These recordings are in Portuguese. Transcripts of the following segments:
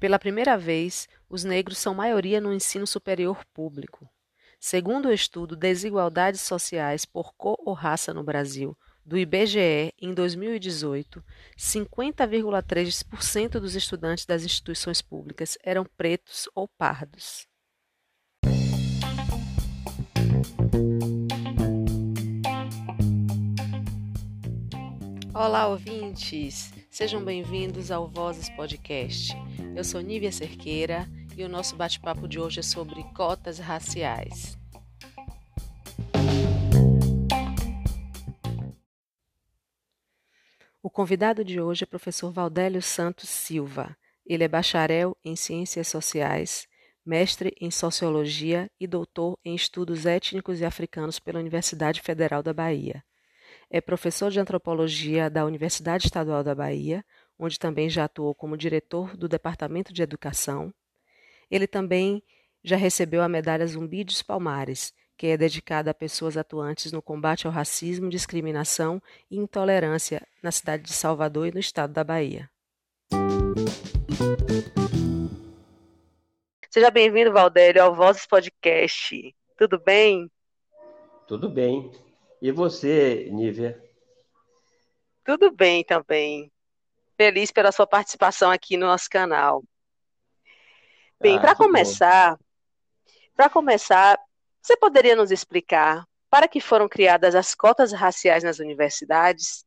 Pela primeira vez, os negros são maioria no ensino superior público. Segundo o estudo Desigualdades Sociais por Cor ou Raça no Brasil, do IBGE, em 2018, 50,3% dos estudantes das instituições públicas eram pretos ou pardos. Olá, ouvintes! Sejam bem-vindos ao Vozes Podcast. Eu sou Nívia Cerqueira e o nosso bate-papo de hoje é sobre cotas raciais. O convidado de hoje é o professor Valdélio Santos Silva. Ele é bacharel em Ciências Sociais, mestre em Sociologia e doutor em Estudos Étnicos e Africanos pela Universidade Federal da Bahia. É professor de antropologia da Universidade Estadual da Bahia, onde também já atuou como diretor do Departamento de Educação. Ele também já recebeu a medalha Zumbi dos Palmares, que é dedicada a pessoas atuantes no combate ao racismo, discriminação e intolerância na cidade de Salvador e no estado da Bahia. Seja bem-vindo, Valdério, ao Vozes Podcast. Tudo bem? Tudo bem. E você, Nívia? Tudo bem também. Feliz pela sua participação aqui no nosso canal. Bem, ah, para começar, para começar, você poderia nos explicar para que foram criadas as cotas raciais nas universidades?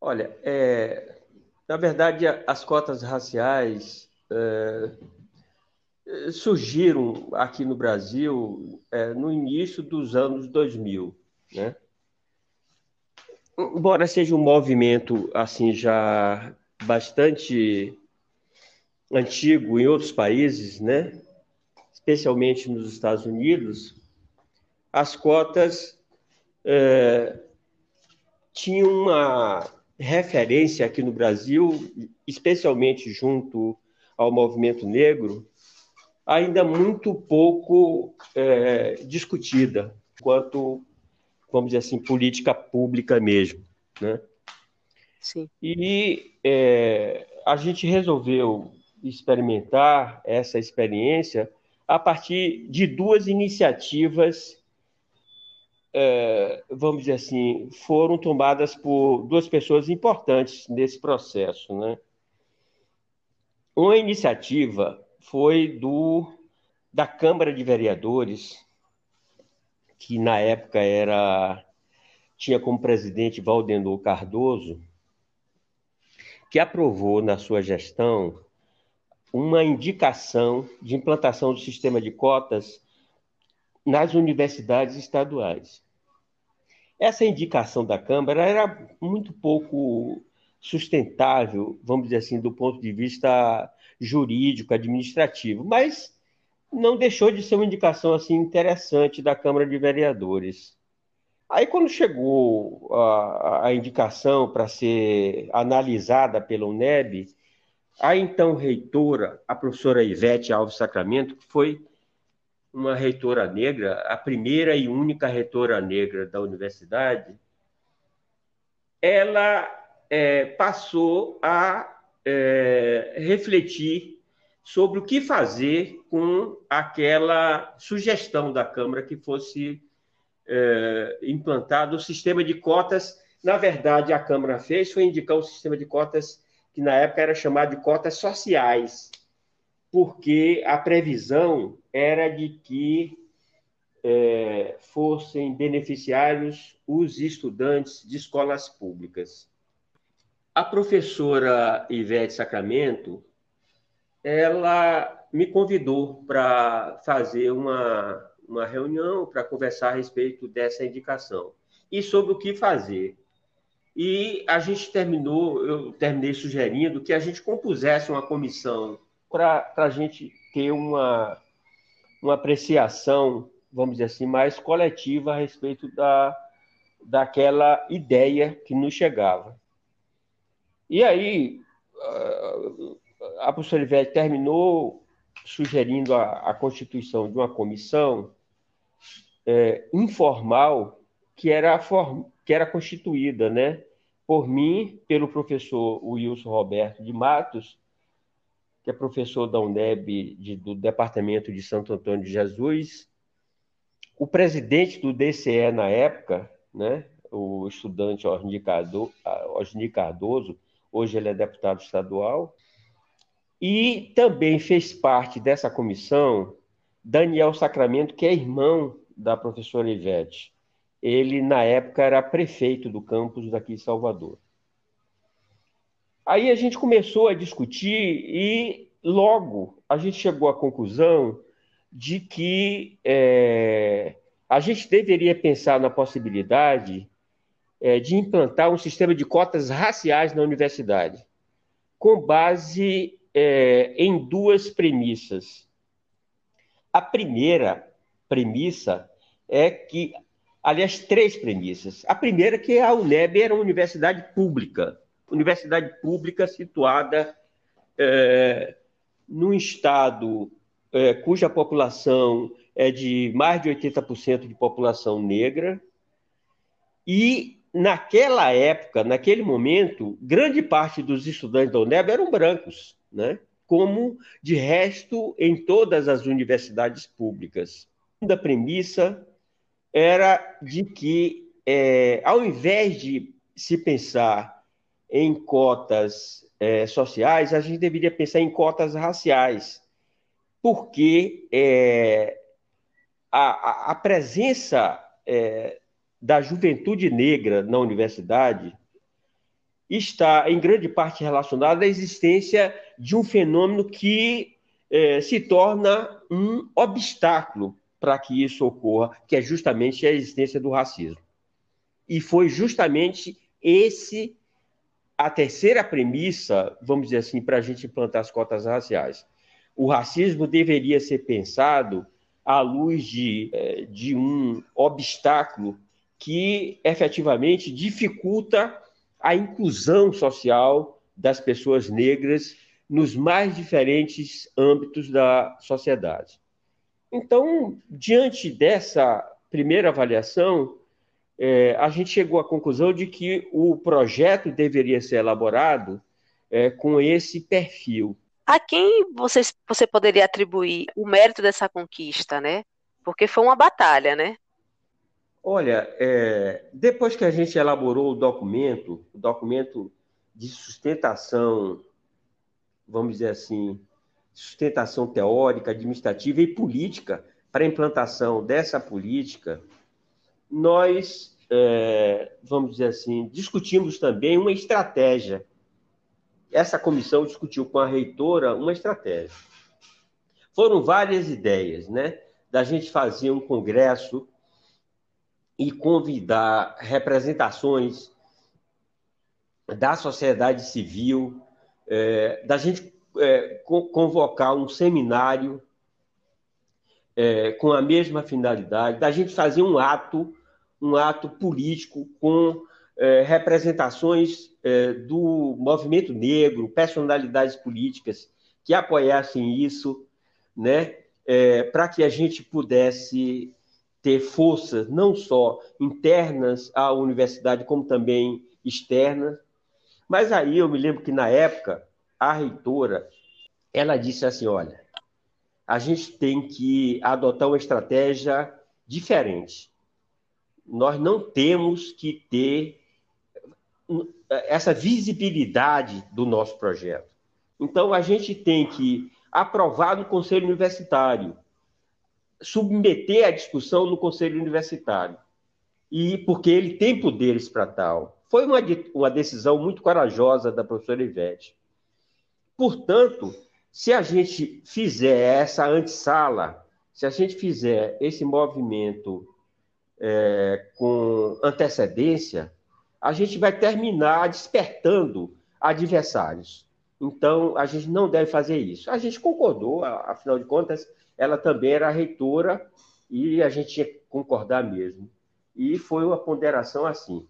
Olha, é, na verdade, as cotas raciais é, surgiram aqui no Brasil é, no início dos anos 2000, né? Embora seja um movimento assim já bastante antigo em outros países, né? Especialmente nos Estados Unidos, as cotas é, tinham uma referência aqui no Brasil, especialmente junto ao movimento negro, ainda muito pouco é, discutida, quanto, vamos dizer assim, política pública mesmo. Né? Sim. E é, a gente resolveu experimentar essa experiência a partir de duas iniciativas, é, vamos dizer assim, foram tomadas por duas pessoas importantes nesse processo. Né? Uma iniciativa foi do da Câmara de Vereadores, que na época era tinha como presidente Valdemar Cardoso, que aprovou na sua gestão uma indicação de implantação do sistema de cotas nas universidades estaduais. Essa indicação da Câmara era muito pouco sustentável, vamos dizer assim, do ponto de vista jurídico, administrativo, mas não deixou de ser uma indicação assim interessante da Câmara de Vereadores. Aí, quando chegou a, a indicação para ser analisada pela UNEB, a então reitora, a professora Ivete Alves Sacramento, que foi uma reitora negra, a primeira e única reitora negra da universidade, ela é, passou a é, refletir sobre o que fazer com aquela sugestão da Câmara que fosse é, implantado o sistema de cotas. Na verdade, a Câmara fez foi indicar um sistema de cotas que na época era chamado de cotas sociais, porque a previsão era de que é, fossem beneficiários os estudantes de escolas públicas. A professora Ivete Sacramento, ela me convidou para fazer uma, uma reunião para conversar a respeito dessa indicação e sobre o que fazer. E a gente terminou, eu terminei sugerindo que a gente compusesse uma comissão para a gente ter uma, uma apreciação, vamos dizer assim, mais coletiva a respeito da, daquela ideia que nos chegava. E aí, a professora Ivete terminou sugerindo a, a, constituição de uma comissão é, informal que era, form, que era constituída né, por mim, pelo professor Wilson Roberto de Matos que é professor da UNEB de, do Departamento de Santo Antônio de Jesus, o presidente do DCE na época, né, o estudante Osni Cardoso, hoje ele é deputado estadual, e também fez parte dessa comissão Daniel Sacramento, que é irmão da professora Ivete. Ele, na época, era prefeito do campus daqui em Salvador. Aí a gente começou a discutir e logo a gente chegou à conclusão de que é, a gente deveria pensar na possibilidade é, de implantar um sistema de cotas raciais na universidade, com base é, em duas premissas. A primeira premissa é que, aliás, três premissas. A primeira é que a UNEB era uma universidade pública, universidade pública situada é, num estado é, cuja população é de mais de 80% de população negra, e naquela época, naquele momento, grande parte dos estudantes da UNEB eram brancos, né? como de resto em todas as universidades públicas. A segunda premissa era de que, é, ao invés de se pensar em cotas é, sociais, a gente deveria pensar em cotas raciais, porque é, a, a, presença é, da juventude negra na universidade está, em grande parte, relacionada à existência de um fenômeno que é, se torna um obstáculo para que isso ocorra, que é justamente a existência do racismo. E foi justamente esse a terceira premissa, vamos dizer assim, para a gente implantar as cotas raciais. O racismo deveria ser pensado à luz de, é, de um obstáculo que efetivamente dificulta a inclusão social das pessoas negras nos mais diferentes âmbitos da sociedade. Então, diante dessa primeira avaliação, é, a gente chegou à conclusão de que o projeto deveria ser elaborado é, com esse perfil. A quem vocês, você poderia atribuir o mérito dessa conquista, né? Porque foi uma batalha, né? Olha, é, depois que a gente elaborou o documento, o documento de sustentação, vamos dizer assim, sustentação teórica, administrativa e política para a implantação dessa política, nós, é, vamos dizer assim, discutimos também uma estratégia. Essa comissão discutiu com a reitora uma estratégia. Foram várias ideias, né? Da gente fazer um congresso e convidar representações da sociedade civil, é, da gente é, convocar um seminário é, com a mesma finalidade, da gente fazer um ato um ato político com é, representações é, do movimento negro, personalidades políticas que apoiassem isso, né, é, para que a gente pudesse ter forças não só internas à universidade, como também externas. Mas aí eu me lembro que na época a reitora ela disse assim, olha, a gente tem que adotar uma estratégia diferente nós não temos que ter essa visibilidade do nosso projeto. Então, a gente tem que aprovar no Conselho Universitário, submeter a discussão no Conselho Universitário, e porque ele tem poderes para tal. Foi uma, uma decisão muito corajosa da professora Ivete. Portanto, se a gente fizer essa antessala, se a gente fizer esse movimento é, com antecedência, a gente vai terminar despertando adversários. Então, a gente não deve fazer isso. A gente concordou, afinal de contas, ela também era reitora e a gente tinha que concordar mesmo. E foi uma ponderação assim.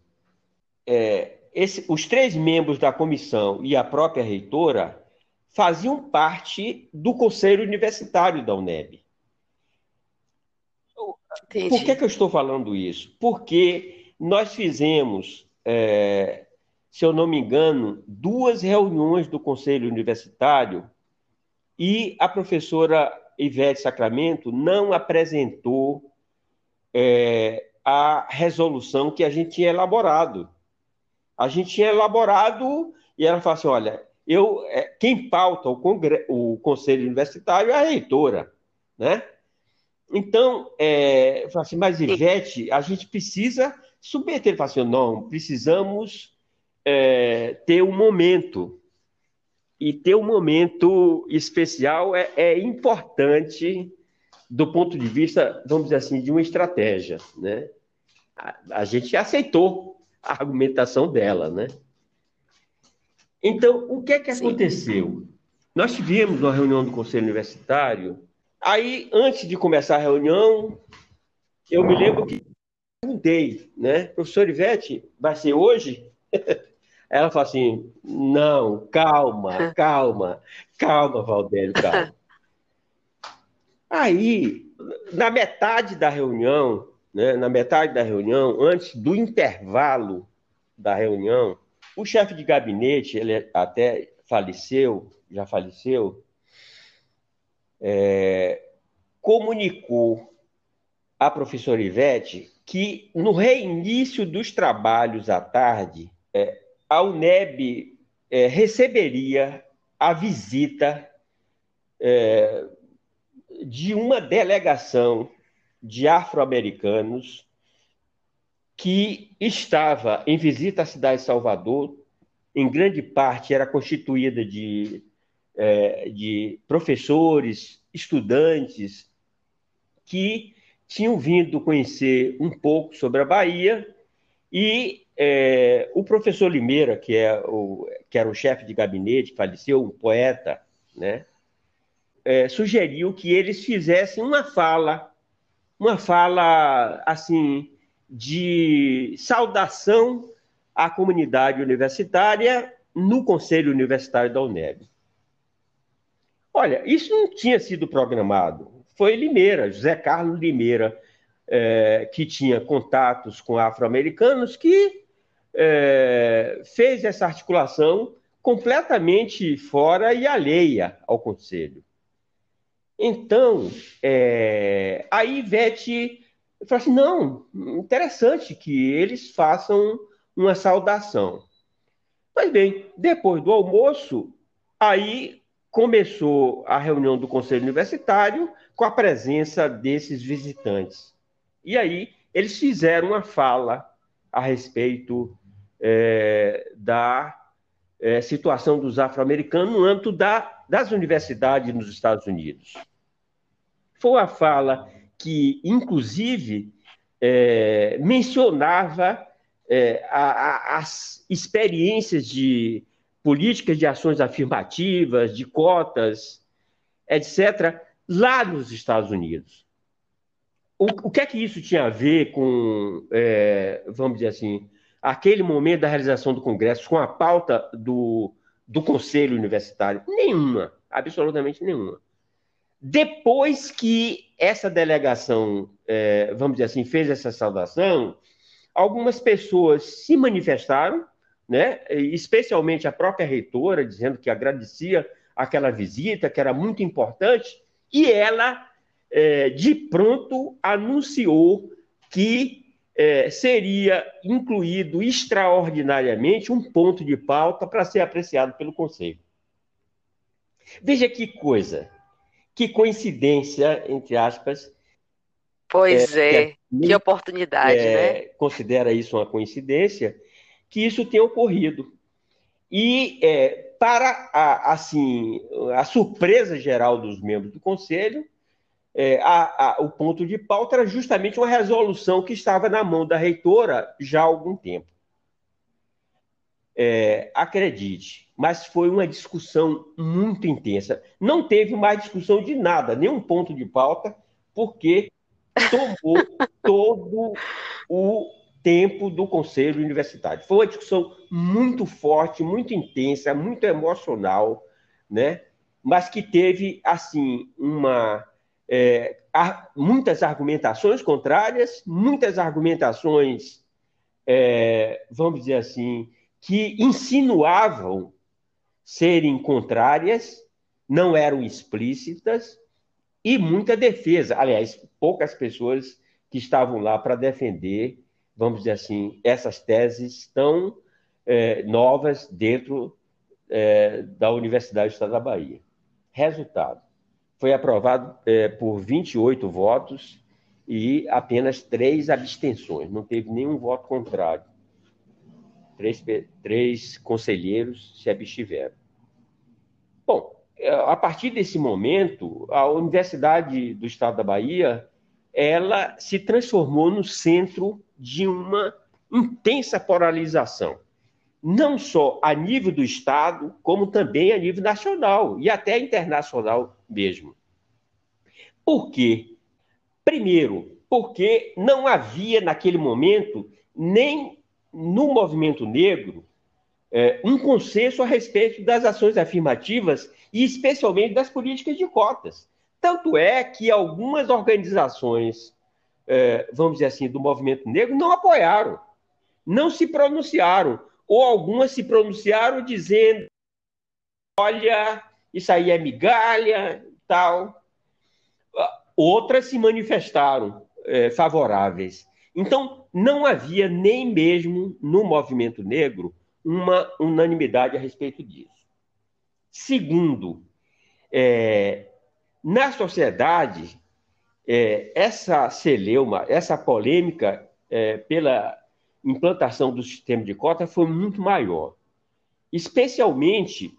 É, esse, os três membros da comissão e a própria reitora faziam parte do conselho universitário da UNEB. Entendi. Por que, que eu estou falando isso? Porque nós fizemos, é, se eu não me engano, duas reuniões do Conselho Universitário e a professora Ivete Sacramento não apresentou é, a resolução que a gente tinha elaborado. A gente tinha elaborado e ela falou assim: olha, eu, é, quem pauta o, congre... o conselho universitário é a reitora, né? Então, é, eu assim, mas Ivete, a gente precisa submeter. Ele falou assim, não, precisamos é, ter um momento. E ter um momento especial é, é importante do ponto de vista, vamos dizer assim, de uma estratégia, né? A, a gente aceitou a argumentação dela, né? Então, o que é que aconteceu? Nós tivemos uma reunião do Conselho Universitário, aí, antes de começar a reunião, eu me lembro que perguntei, né? Professor Ivete, vai ser hoje? Ela falou assim, não, calma, calma, calma, Valdélio, calma. Aí, na metade da reunião, né, na metade da reunião, antes do intervalo da reunião, o chefe de gabinete, ele até faleceu, já faleceu, é, comunicou à professora Ivete que no reinício dos trabalhos à tarde, é, a UNEB é, receberia a visita é, de uma delegação de afro-americanos que estava em visita à cidade de Salvador, em grande parte era constituída de, é, de professores, estudantes, que tinham vindo conhecer um pouco sobre a Bahia, e é, o professor Limeira, que, é o, que era o chefe de gabinete, faleceu, um poeta, né? é, sugeriu que eles fizessem uma fala, uma fala assim de saudação à comunidade universitária no Conselho Universitário da UNEB. Olha, isso não tinha sido programado. Foi Limeira, José Carlos Limeira, é, que tinha contatos com afro-americanos, que é, fez essa articulação completamente fora e alheia ao Conselho. Então, é, a Ivete falou assim: não, interessante que eles façam uma saudação. Mas bem, depois do almoço, aí começou a reunião do Conselho Universitário com a presença desses visitantes. E aí eles fizeram uma fala a respeito é, da é, situação dos afro-americanos no âmbito da, das universidades nos Estados Unidos. Foi a fala que, inclusive, é, mencionava é, a, a, as experiências de políticas de ações afirmativas, de cotas, etc., lá nos Estados Unidos. O, o que é que isso tinha a ver com, é, vamos dizer assim, aquele momento da realização do Congresso, com a pauta do, do Conselho Universitário? Nenhuma, absolutamente nenhuma. Depois que essa delegação, é, vamos dizer assim, fez essa saudação, algumas pessoas se manifestaram, né, especialmente a própria reitora, dizendo que agradecia aquela visita, que era muito importante, e ela, é, de pronto, anunciou que é, seria incluído extraordinariamente um ponto de pauta para ser apreciado pelo Conselho. Veja que coisa que coincidência, entre aspas. Pois é, é que, que, oportunidade, é, né? Considera isso uma coincidência que isso tenha ocorrido. E é, para a, assim a surpresa geral dos membros do conselho, é, a, a, o ponto de pauta era justamente uma resolução que estava na mão da reitora já há algum tempo. É, acredite, mas foi uma discussão muito intensa. Não teve mais discussão de nada, nenhum ponto de pauta, porque tomou todo o tempo do Conselho Universitário. Foi uma discussão muito forte, muito intensa, muito emocional, né? mas que teve, assim, uma, é, muitas argumentações contrárias, muitas argumentações, é, vamos dizer assim, que insinuavam serem contrárias não eram explícitas e muita defesa. Aliás, poucas pessoas que estavam lá para defender, vamos dizer assim, essas teses tão é, novas dentro é, da Universidade do Estado da Bahia. Resultado: foi aprovado é, por 28 votos e apenas três abstenções, não teve nenhum voto contrário. Três, três conselheiros se abstiveram. Bom, é, a partir desse momento, a Universidade do Estado da Bahia ela se transformou no centro de uma intensa polarização, não só a nível do Estado, como também a nível nacional e até internacional mesmo. Por quê? Primeiro, porque não havia naquele momento nem no movimento negro é, um consenso a respeito das ações afirmativas e especialmente das políticas de cotas. Tanto é que algumas organizações, é, vamos dizer assim, do movimento negro não apoiaram, não se pronunciaram, ou algumas se pronunciaram dizendo: olha, isso aí é migalha, tal. Outras se manifestaram é, favoráveis. Então, não havia nem mesmo no movimento negro uma unanimidade a respeito disso. Segundo, é, na sociedade, é, essa celeuma, essa polêmica é, pela implantação do sistema de cota foi muito maior, especialmente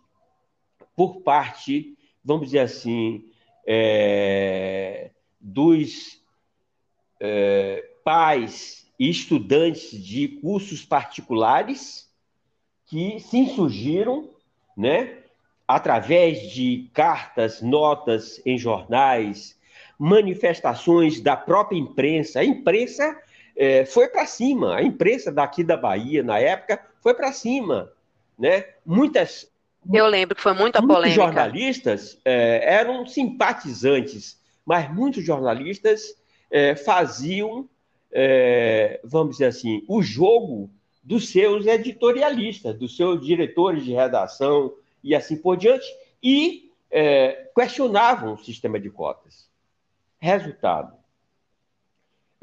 por parte, vamos dizer assim, é, dos é, pais e estudantes de cursos particulares que se insurgiram, né, através de cartas, notas em jornais, manifestações da própria imprensa. A imprensa é, foi para cima, a imprensa daqui da Bahia, na época, foi para cima. Né? Muitas. Eu lembro que foi muita polêmica. jornalistas é, eram simpatizantes, mas muitos jornalistas é, faziam, é, vamos dizer assim, o jogo dos seus editorialistas, dos seus diretores de redação, e assim por diante, e é, questionavam o sistema de cotas. Resultado: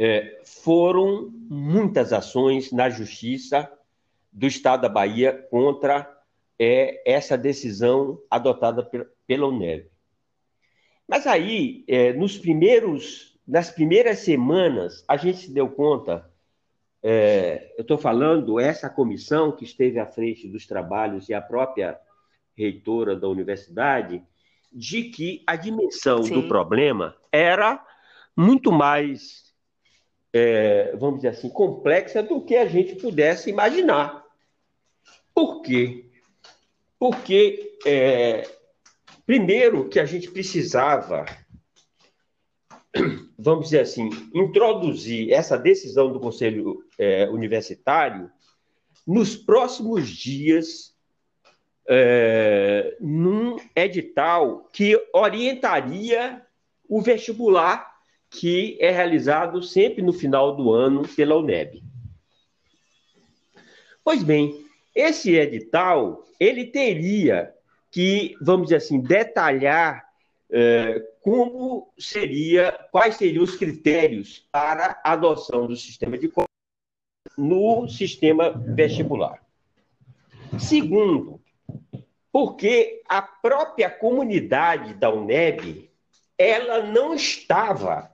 é, foram muitas ações na justiça do Estado da Bahia contra é, essa decisão adotada pela UNEB. Mas aí, é, nos primeiros, nas primeiras semanas, a gente se deu conta é, eu estou falando essa comissão que esteve à frente dos trabalhos e a própria reitora da universidade, de que a dimensão Sim. do problema era muito mais, é, vamos dizer assim, complexa do que a gente pudesse imaginar. Por quê? Porque, é, primeiro, que a gente precisava, vamos dizer assim, introduzir essa decisão do Conselho é, Universitário nos próximos dias é, num edital que orientaria o vestibular que é realizado sempre no final do ano pela UNEB. Pois bem, esse edital ele teria que, vamos dizer assim, detalhar é, como seria, quais seriam os critérios para a adoção do sistema de no sistema vestibular. Segundo, porque a própria comunidade da UNEB ela não estava,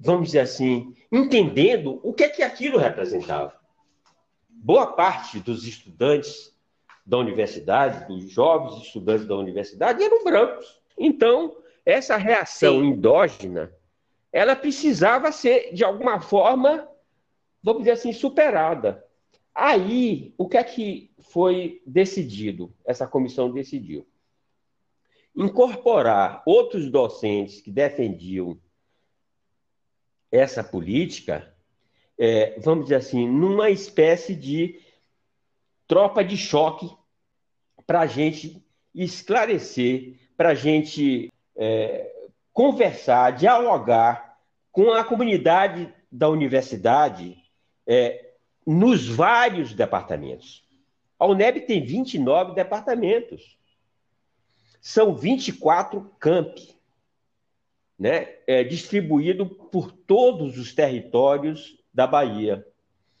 vamos dizer assim, entendendo o que é que aquilo representava. Boa parte dos estudantes da universidade, dos jovens estudantes da universidade, eram brancos. Então, essa reação Sim. endógena, ela precisava ser, de alguma forma, vamos dizer assim, superada. Aí, o que é que foi decidido? Essa comissão decidiu incorporar outros docentes que defendiam essa política, é, vamos dizer assim, numa espécie de tropa de choque para a gente esclarecer, para a gente é, conversar, dialogar com a comunidade da universidade é, nos vários departamentos. A UNEB tem 29 departamentos. são 24 campi, né, é, distribuído por todos os territórios da Bahia.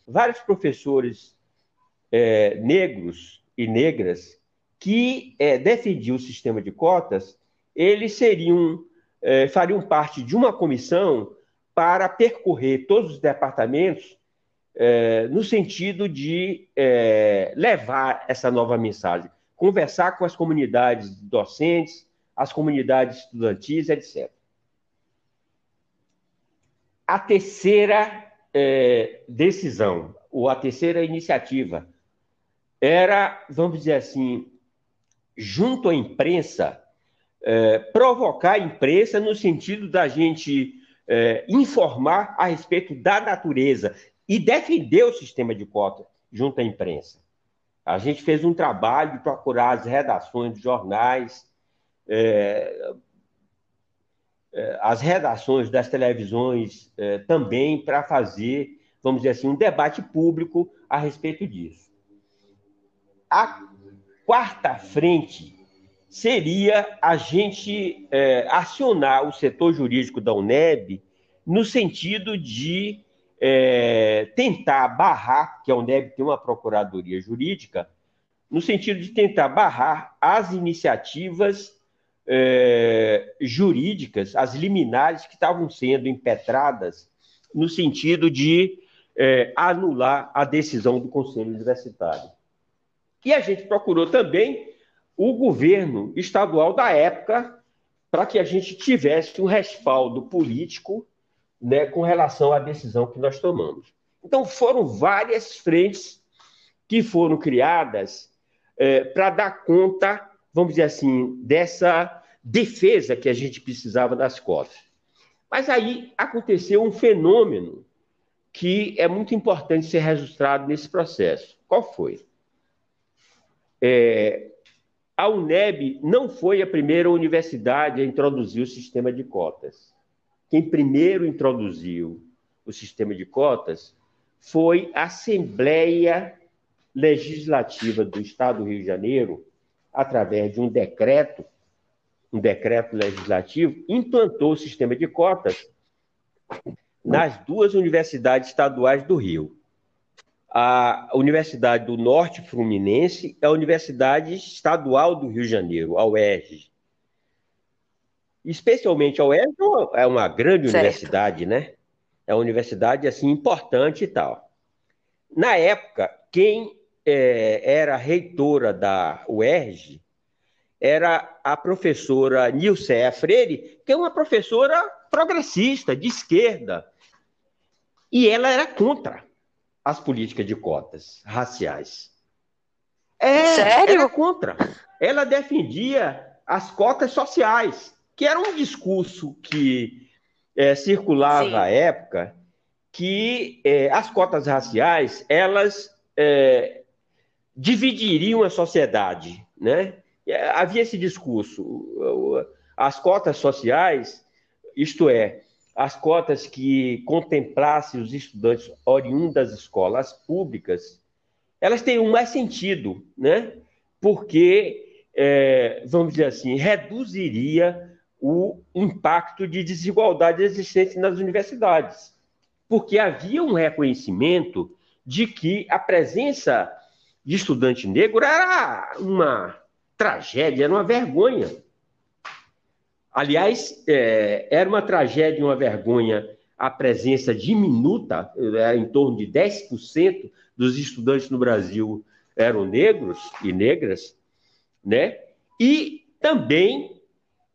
Vários professores é, negros e negras que é, defendiam o sistema de cotas, eles seriam, é, fariam parte de uma comissão para percorrer todos os departamentos é, no sentido de é, levar essa nova mensagem, conversar com as comunidades docentes, as comunidades estudantis, etc. A terceira é, decisão, ou a terceira iniciativa, era, vamos dizer assim, junto à imprensa, é, provocar a imprensa no sentido da gente é, informar a respeito da natureza e defender o sistema de cota junto à imprensa. A gente fez um trabalho de procurar as redações de jornais, é, as redações das televisões é, também, para fazer, vamos dizer assim, um debate público a respeito disso. A quarta frente seria a gente é, acionar o setor jurídico da UNEB no sentido de é, tentar barrar, que a UNEB tem uma procuradoria jurídica, no sentido de tentar barrar as iniciativas é, jurídicas, as liminares que estavam sendo impetradas no sentido de é, anular a decisão do Conselho Universitário. E a gente procurou também o governo estadual da época para que a gente tivesse um respaldo político né, com relação à decisão que nós tomamos. Então, foram várias frentes que foram criadas é, para dar conta, vamos dizer assim, dessa defesa que a gente precisava das cotas. Mas aí aconteceu um fenômeno que é muito importante ser registrado nesse processo. Qual foi? É, a UNEB não foi a primeira universidade a introduzir o sistema de cotas. Quem primeiro introduziu o sistema de cotas foi a Assembleia Legislativa do Estado do Rio de Janeiro, através de um decreto, um decreto legislativo, implantou o sistema de cotas nas duas universidades estaduais do Rio. A Universidade do Norte Fluminense é a Universidade Estadual do Rio de Janeiro, a UERJ, especialmente a UERJ é uma grande certo. universidade, né? É uma universidade assim importante e tal. Na época, quem é, era reitora da UERJ era a professora Nilceia Freire, que é uma professora progressista, de esquerda. E ela era contra as políticas de cotas raciais. É, Sério? Era contra. Ela defendia as cotas sociais que era um discurso que é, circulava Sim. à época que é, as cotas raciais elas é, dividiriam a sociedade, né? É, havia esse discurso, as cotas sociais, isto é, as cotas que contemplassem os estudantes oriundos das escolas públicas, elas teriam mais sentido, né? Porque, é, vamos dizer assim, reduziria o impacto de desigualdade existente nas universidades, porque havia um reconhecimento de que a presença de estudante negro era uma tragédia, era uma vergonha. Aliás, é, era uma tragédia, uma vergonha a presença diminuta, era em torno de 10% dos estudantes no Brasil eram negros e negras, né? E também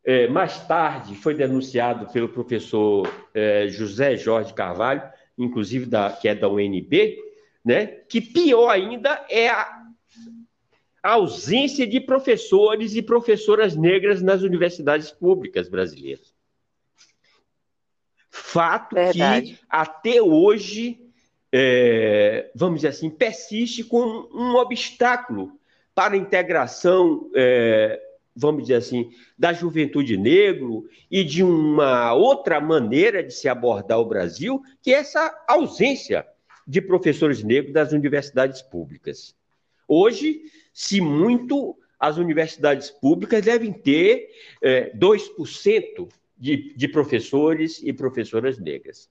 é, mais tarde foi denunciado pelo professor é, José Jorge Carvalho, inclusive da, que é da UNB, né, que pior ainda é a, a ausência de professores e professoras negras nas universidades públicas brasileiras. Fato Verdade. que até hoje, é, vamos dizer assim, persiste como um obstáculo para a integração é, vamos dizer assim, da juventude negro e de uma outra maneira de se abordar o Brasil, que é essa ausência de professores negros das universidades públicas. Hoje, se muito as universidades públicas devem ter é, 2% de, de professores e professoras negras.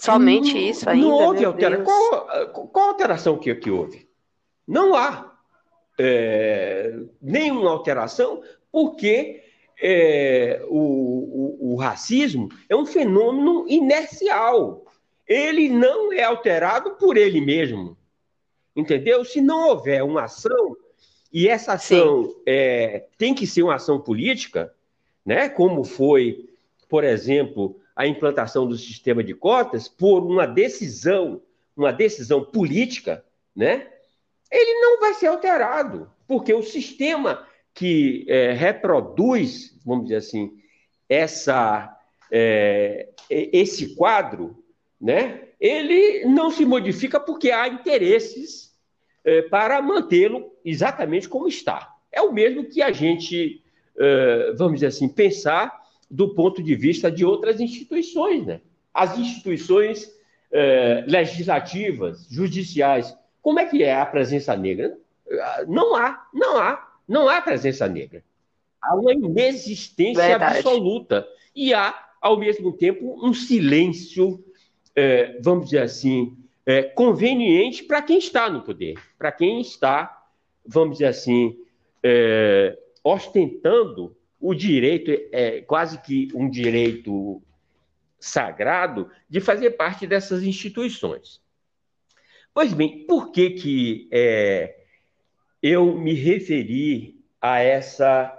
Somente não, isso ainda? Não houve alteração. Qual, qual, alteração que, que houve? Não há é, nenhuma alteração, porque é, o, o, o racismo é um fenômeno inercial. Ele não é alterado por ele mesmo. Entendeu? Se não houver uma ação, e essa ação é, tem que ser uma ação política, né? como foi, por exemplo, a implantação do sistema de cotas, por uma decisão, uma decisão política, né? ele não vai ser alterado, porque o sistema que é, reproduz, vamos dizer assim, essa, é, esse quadro, né? Ele não se modifica porque há interesses é, para mantê-lo exatamente como está. É o mesmo que a gente, é, vamos dizer assim, pensar do ponto de vista de outras instituições. Né? As instituições é, legislativas, judiciais, como é que é a presença negra? Não há, não há, não há presença negra. Há uma inexistência Verdade. absoluta. E há, ao mesmo tempo, um silêncio é, vamos dizer assim, é, conveniente para quem está no poder, para quem está, vamos dizer assim, é, ostentando o direito, é, quase que um direito sagrado, de fazer parte dessas instituições. Pois bem, por que, que é, eu me referi a essa,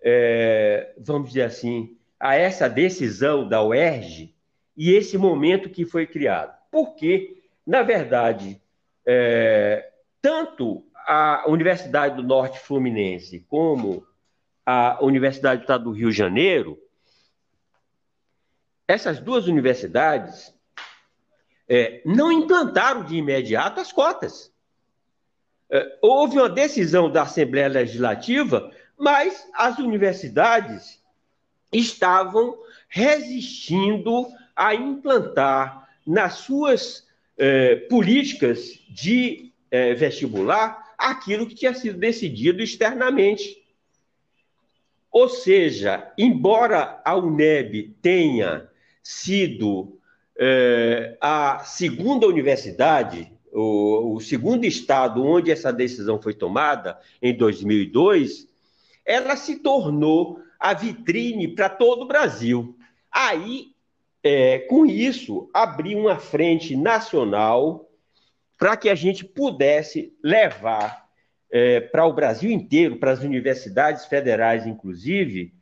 é, vamos dizer assim, a essa decisão da UERJ e esse momento que foi criado. Porque, na verdade, é, tanto a Universidade do Norte Fluminense como a Universidade do Estado do Rio de Janeiro, essas duas universidades é, não implantaram de imediato as cotas. É, houve uma decisão da Assembleia Legislativa, mas as universidades estavam resistindo a implantar nas suas eh, políticas de eh, vestibular aquilo que tinha sido decidido externamente. Ou seja, embora a UNEB tenha sido eh, a segunda universidade, o, o segundo estado onde essa decisão foi tomada, em 2002, ela se tornou a vitrine para todo o Brasil. Aí é, com isso, abrir uma frente nacional para que a gente pudesse levar é, para o Brasil inteiro, para as universidades federais, inclusive,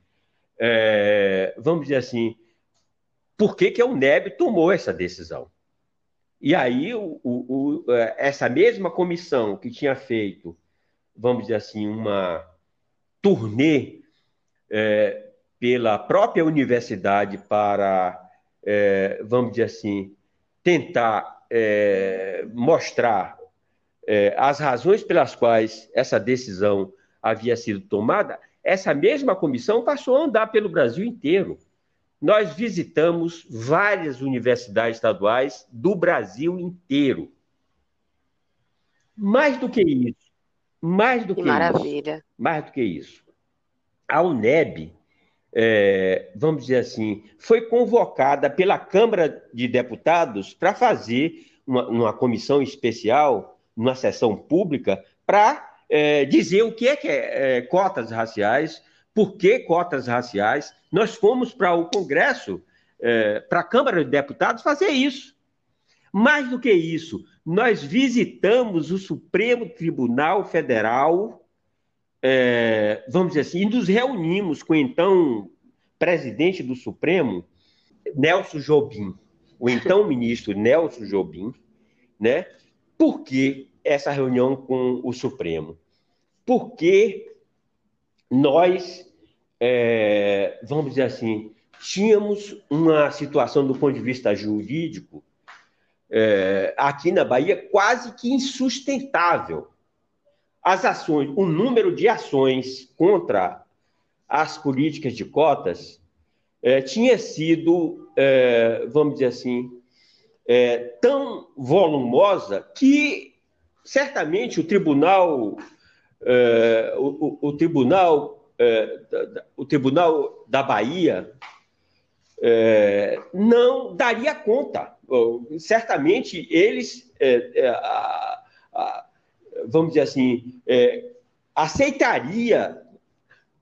é, vamos dizer assim, por que, que a UNEB tomou essa decisão? E aí, o, o, é, essa mesma comissão que tinha feito, vamos dizer assim, uma turnê é, pela própria universidade para é, vamos dizer assim, tentar é, mostrar é, as razões pelas quais essa decisão havia sido tomada, essa mesma comissão passou a andar pelo Brasil inteiro. Nós visitamos várias universidades estaduais do Brasil inteiro. Mais do que isso, mais do que, que maravilha. isso, mais do que isso, a UNEB é, vamos dizer assim, foi convocada pela Câmara de Deputados para fazer uma, uma, comissão especial, uma sessão pública, para é, dizer o que é, que é, é cotas raciais, por que cotas raciais. Nós fomos para o Congresso, é, para a Câmara de Deputados, fazer isso. Mais do que isso, nós visitamos o Supremo Tribunal Federal é, vamos dizer assim, e nos reunimos com então presidente do Supremo, Nelson Jobim, o então ministro Nelson Jobim, né? Por que essa reunião com o Supremo? Porque nós, é, vamos dizer assim, tínhamos uma situação do ponto de vista jurídico é, aqui na Bahia quase que insustentável as ações, o número de ações contra as políticas de cotas é, tinha sido, é, vamos dizer assim, é, tão volumosa que certamente o tribunal, é, o, o, tribunal, é, o tribunal da Bahia é, não daria conta. Certamente eles, a, a, vamos dizer assim, aceitaria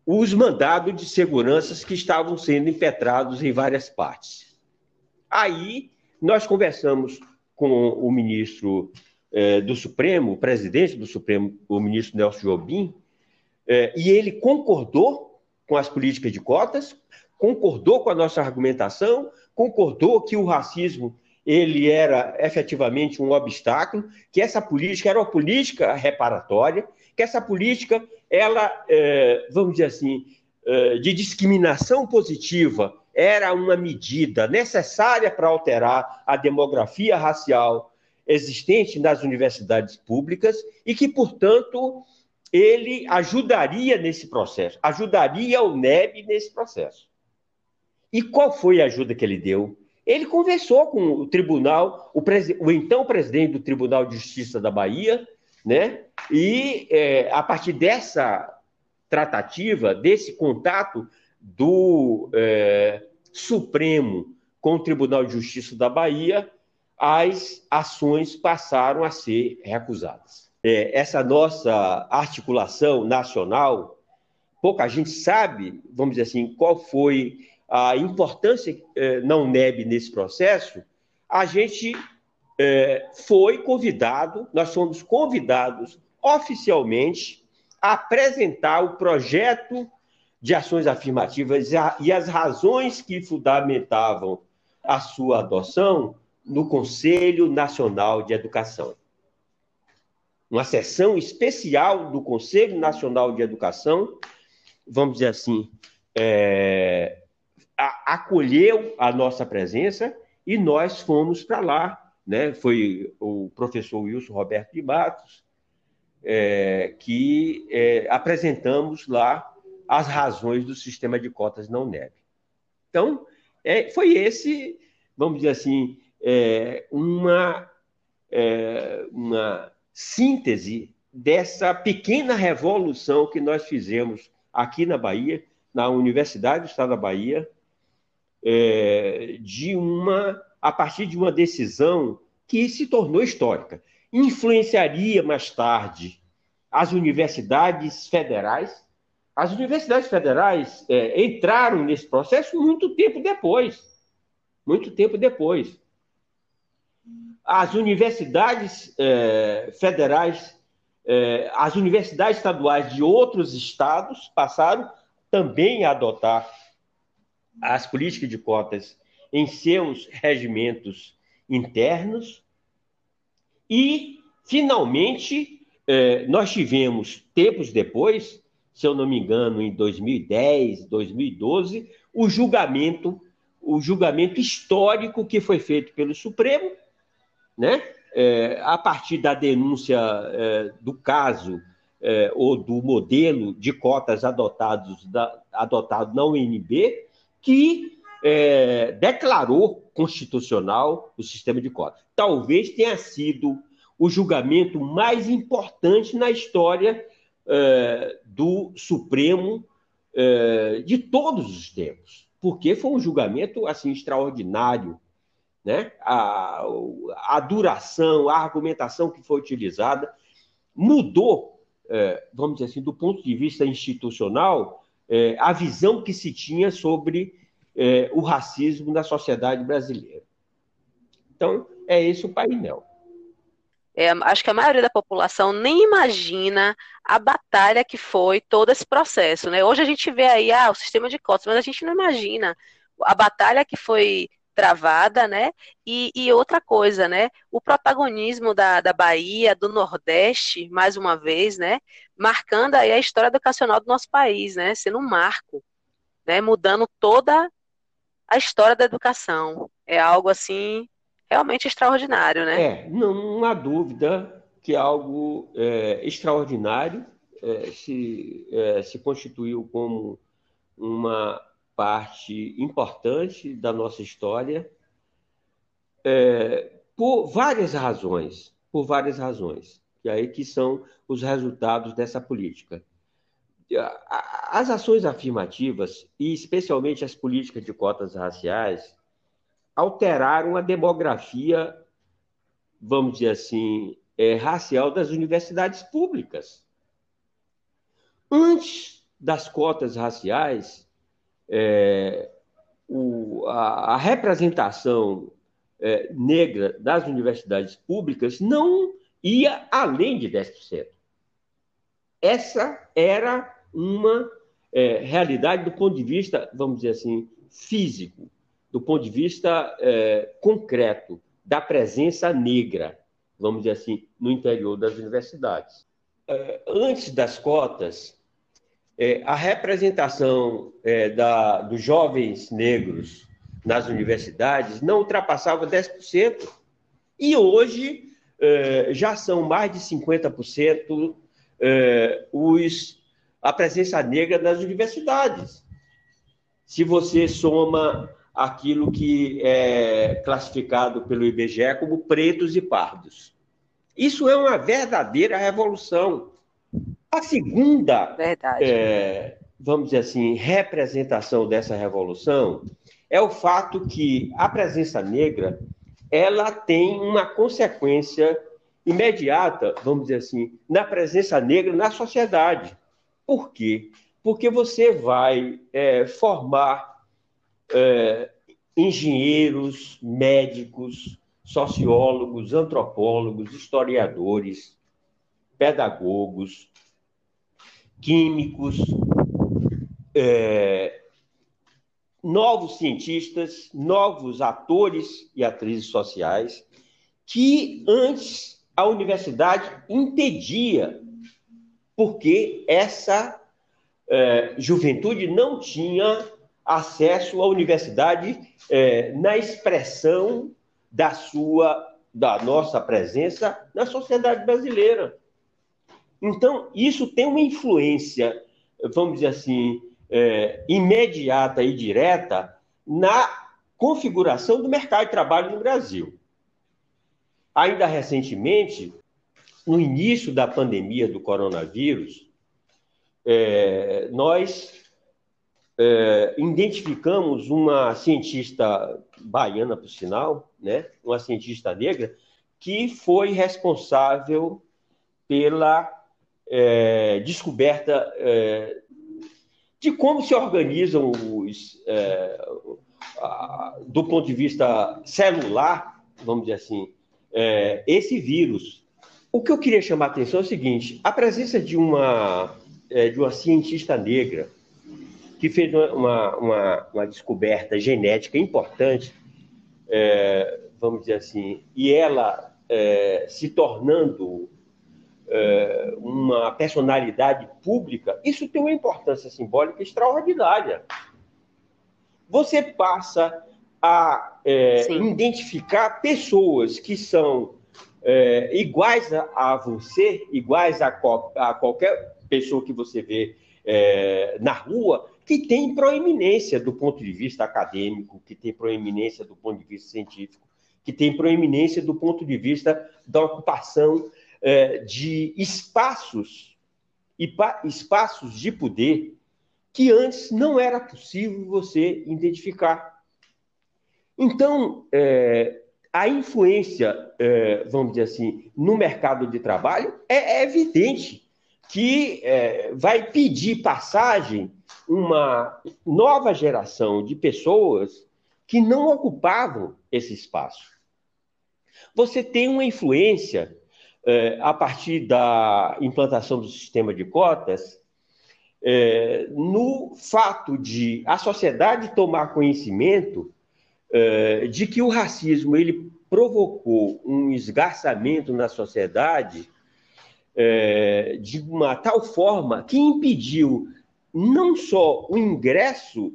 os mandados de segurança que estavam sendo impetrados em várias partes. Aí nós conversamos com o ministro eh, do Supremo, o presidente do Supremo, o ministro Nelson Jobim, eh, e ele concordou com as políticas de cotas, concordou com a nossa argumentação, concordou que o racismo ele era efetivamente um obstáculo, que essa política era uma política reparatória, que essa política, ela, é, vamos dizer assim, é, de discriminação positiva, era uma medida necessária para alterar a demografia racial existente nas universidades públicas e que, portanto, ele ajudaria nesse processo, ajudaria o NEB nesse processo. E qual foi a ajuda que ele deu? Ele conversou com o tribunal, o, o então presidente do Tribunal de Justiça da Bahia, né? E é, a partir dessa tratativa, desse contato do é, Supremo com o Tribunal de Justiça da Bahia, as ações passaram a ser recusadas. É, essa nossa articulação nacional, pouca gente sabe, vamos dizer assim, qual foi a importância é, não NEB nesse processo, a gente é, foi convidado, nós fomos convidados oficialmente a apresentar o projeto de ações afirmativas e as razões que fundamentavam a sua adoção no Conselho Nacional de Educação. Uma sessão especial do Conselho Nacional de Educação, vamos dizer assim, é, a, acolheu a nossa presença e nós fomos para lá né? Foi o professor Wilson Roberto de Matos é, que é, apresentamos lá as razões do sistema de cotas não neve. Então, é, foi esse, vamos dizer assim, é, uma, é, uma síntese dessa pequena revolução que nós fizemos aqui na Bahia, na Universidade do Estado da Bahia, é, de uma a partir de uma decisão que se tornou histórica. Influenciaria mais tarde as universidades federais. As universidades federais é, entraram nesse processo muito tempo depois. Muito tempo depois. As universidades é, federais, é, as universidades estaduais de outros estados passaram também a adotar as políticas de cotas em seus regimentos internos. E, finalmente, eh, nós tivemos, tempos depois, se eu não me engano, em 2010, 2012, o julgamento, o julgamento histórico que foi feito pelo Supremo, né? É, a partir da denúncia é, do caso ou do modelo de cotas adotados da, adotado na UNB, que é, declarou constitucional o sistema de cotas. Talvez tenha sido o julgamento mais importante na história é, do Supremo é, de todos os tempos, porque foi um julgamento assim extraordinário, né? A, a duração, a argumentação que foi utilizada mudou, é, vamos dizer assim, do ponto de vista institucional, é, a visão que se tinha sobre é, o racismo na sociedade brasileira. Então, é esse o painel. É, acho que a maioria da população nem imagina a batalha que foi todo esse processo. Né? Hoje a gente vê aí ah, o sistema de cotas, mas a gente não imagina a batalha que foi travada, né? E, e, outra coisa, né? O protagonismo da, da Bahia, do Nordeste, mais uma vez, né? Marcando aí a história educacional do nosso país, né? Sendo um marco, né? Mudando toda a história da educação. É algo assim realmente extraordinário, né? É, não há dúvida que é algo é, extraordinário é, se, é, se constituiu como uma parte importante da nossa história é, por várias razões, por várias razões. que aí que são os resultados dessa política. As ações afirmativas, e especialmente as políticas de cotas raciais, alteraram a demografia, vamos dizer assim, é, racial das universidades públicas. Antes das cotas raciais, é, o, a, a, representação é, negra das universidades públicas não ia além de 10%. Essa era uma é, realidade do ponto de vista, vamos dizer assim, físico, do ponto de vista é, concreto, da presença negra, vamos dizer assim, no interior das universidades. É, antes das cotas, é, a representação é, da, dos jovens negros nas universidades não ultrapassava 10%. E hoje é, já são mais de 50% é, os, a presença negra nas universidades. Se você soma aquilo que é classificado pelo IBGE como pretos e pardos. Isso é uma verdadeira revolução. A segunda, é, vamos dizer assim, representação dessa revolução é o fato que a presença negra ela tem uma consequência imediata, vamos dizer assim, na presença negra na sociedade. Por quê? Porque você vai é, formar é, engenheiros, médicos, sociólogos, antropólogos, historiadores, pedagogos, químicos, é, novos cientistas, novos atores e atrizes sociais, que antes a universidade impedia, porque essa é, juventude não tinha acesso à universidade é, na expressão da sua, da nossa presença na sociedade brasileira. Então, isso tem uma influência, vamos dizer assim, é, imediata e direta na configuração do mercado de trabalho no Brasil. Ainda recentemente, no início da pandemia do coronavírus, é, nós é, identificamos uma cientista baiana, por sinal, né, uma cientista negra, que foi responsável pela é, descoberta é, de como se organizam os, é, a, do ponto de vista celular, vamos dizer assim, é, esse vírus. O que eu queria chamar a atenção é o seguinte: a presença de uma, é, de uma cientista negra que fez uma, uma, uma descoberta genética importante, é, vamos dizer assim, e ela é, se tornando é, uma personalidade pública, isso tem uma importância simbólica extraordinária. Você passa a é, identificar pessoas que são é, iguais a, a, você, iguais a, a, qualquer pessoa que você vê na rua, que tem proeminência do ponto de vista acadêmico, que tem proeminência do ponto de vista científico, que tem proeminência do ponto de vista da ocupação de espaços e espaços de poder que antes não era possível você identificar. Então, é, a influência, é, vamos dizer assim, no mercado de trabalho é, é evidente que é, vai pedir passagem uma nova geração de pessoas que não ocupavam esse espaço. Você tem uma influência é, a partir da implantação do sistema de cotas, é, no fato de a sociedade tomar conhecimento é, de que o racismo ele provocou um esgarçamento na sociedade é, de uma tal forma que impediu não só o ingresso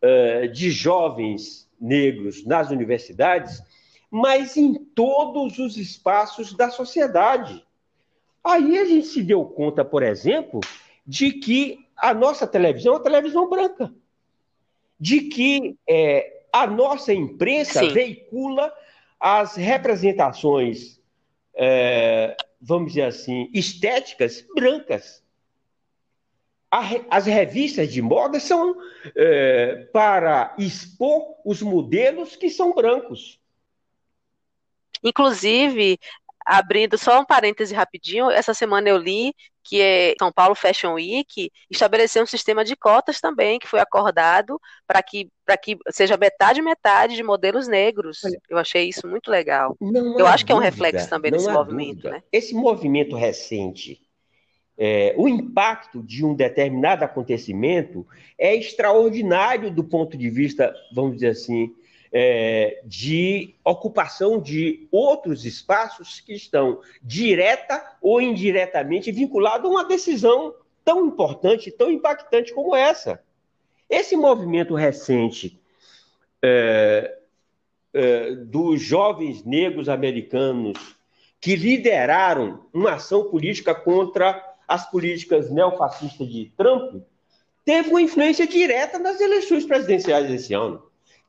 é, de jovens negros nas universidades, mas em todos os espaços da sociedade. Aí a gente se deu conta, por exemplo, de que a nossa televisão é uma televisão branca, de que é, a nossa imprensa Sim. veicula as representações é, vamos dizer assim, estéticas brancas. As revistas de moda são é, para expor os modelos que são brancos. Inclusive, abrindo só um parêntese rapidinho, essa semana eu li que é São Paulo Fashion Week estabeleceu um sistema de cotas também que foi acordado para que para que seja metade metade de modelos negros. Eu achei isso muito legal. Eu acho dúvida, que é um reflexo também desse movimento, né? Esse movimento recente, é, o impacto de um determinado acontecimento é extraordinário do ponto de vista, vamos dizer assim, é, de ocupação de outros espaços que estão direta ou indiretamente vinculados a uma decisão tão importante, tão impactante como essa. Esse movimento recente é, é, dos jovens negros americanos que lideraram uma ação política contra as políticas neofascistas de Trump teve uma influência direta nas eleições presidenciais desse ano.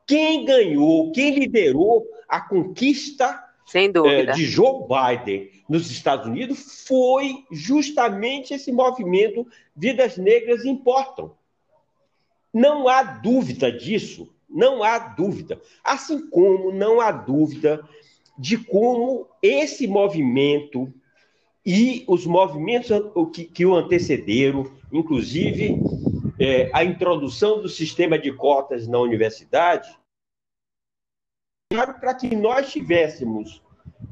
Quem ganhou, quem liderou a conquista é, de Joe Biden nos Estados Unidos foi justamente esse movimento Vidas Negras Importam. Não há dúvida disso, não há dúvida. Assim como não há dúvida de como esse movimento e os movimentos que, que o antecederam, inclusive é, a introdução do sistema de cotas na universidade, para que nós tivéssemos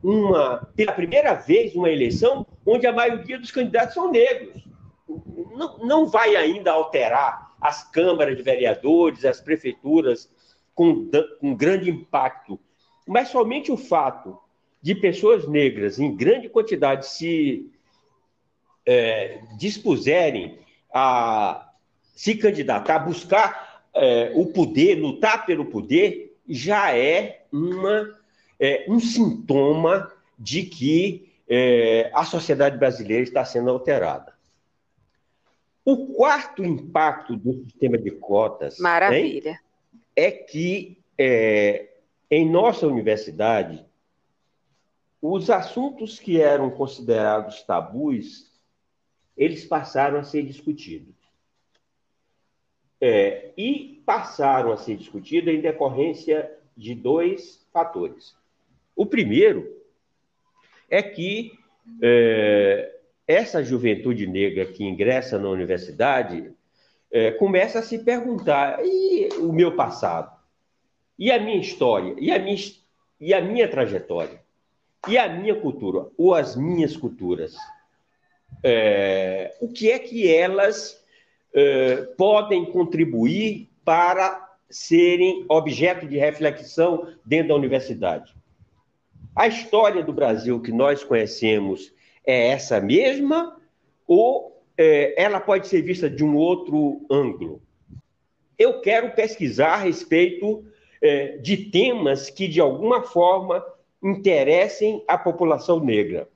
uma, pela primeira vez, uma eleição onde a maioria dos candidatos são negros. Não, não vai ainda alterar as câmaras de vereadores, as prefeituras com, com grande impacto, mas somente o fato de pessoas negras em grande quantidade se é, dispuserem a se candidatar, buscar é, o poder, lutar pelo poder, já é, uma, é um sintoma de que é, a sociedade brasileira está sendo alterada. O quarto impacto do sistema de cotas Maravilha. Hein, é que é, em nossa universidade os assuntos que eram considerados tabus eles passaram a ser discutidos. É, e passaram a ser discutidos em decorrência de dois fatores. O primeiro é que é, essa juventude negra que ingressa na universidade é, começa a se perguntar: e o meu passado? E a minha história? E a minha, e a minha trajetória? E a minha cultura? Ou as minhas culturas? É, o que é que elas eh, podem contribuir para serem objeto de reflexão dentro da universidade. A história do Brasil que nós conhecemos é essa mesma ou é, ela pode ser vista de um outro ângulo? Eu quero pesquisar a respeito é, de temas que, de alguma forma, interessem a população negra.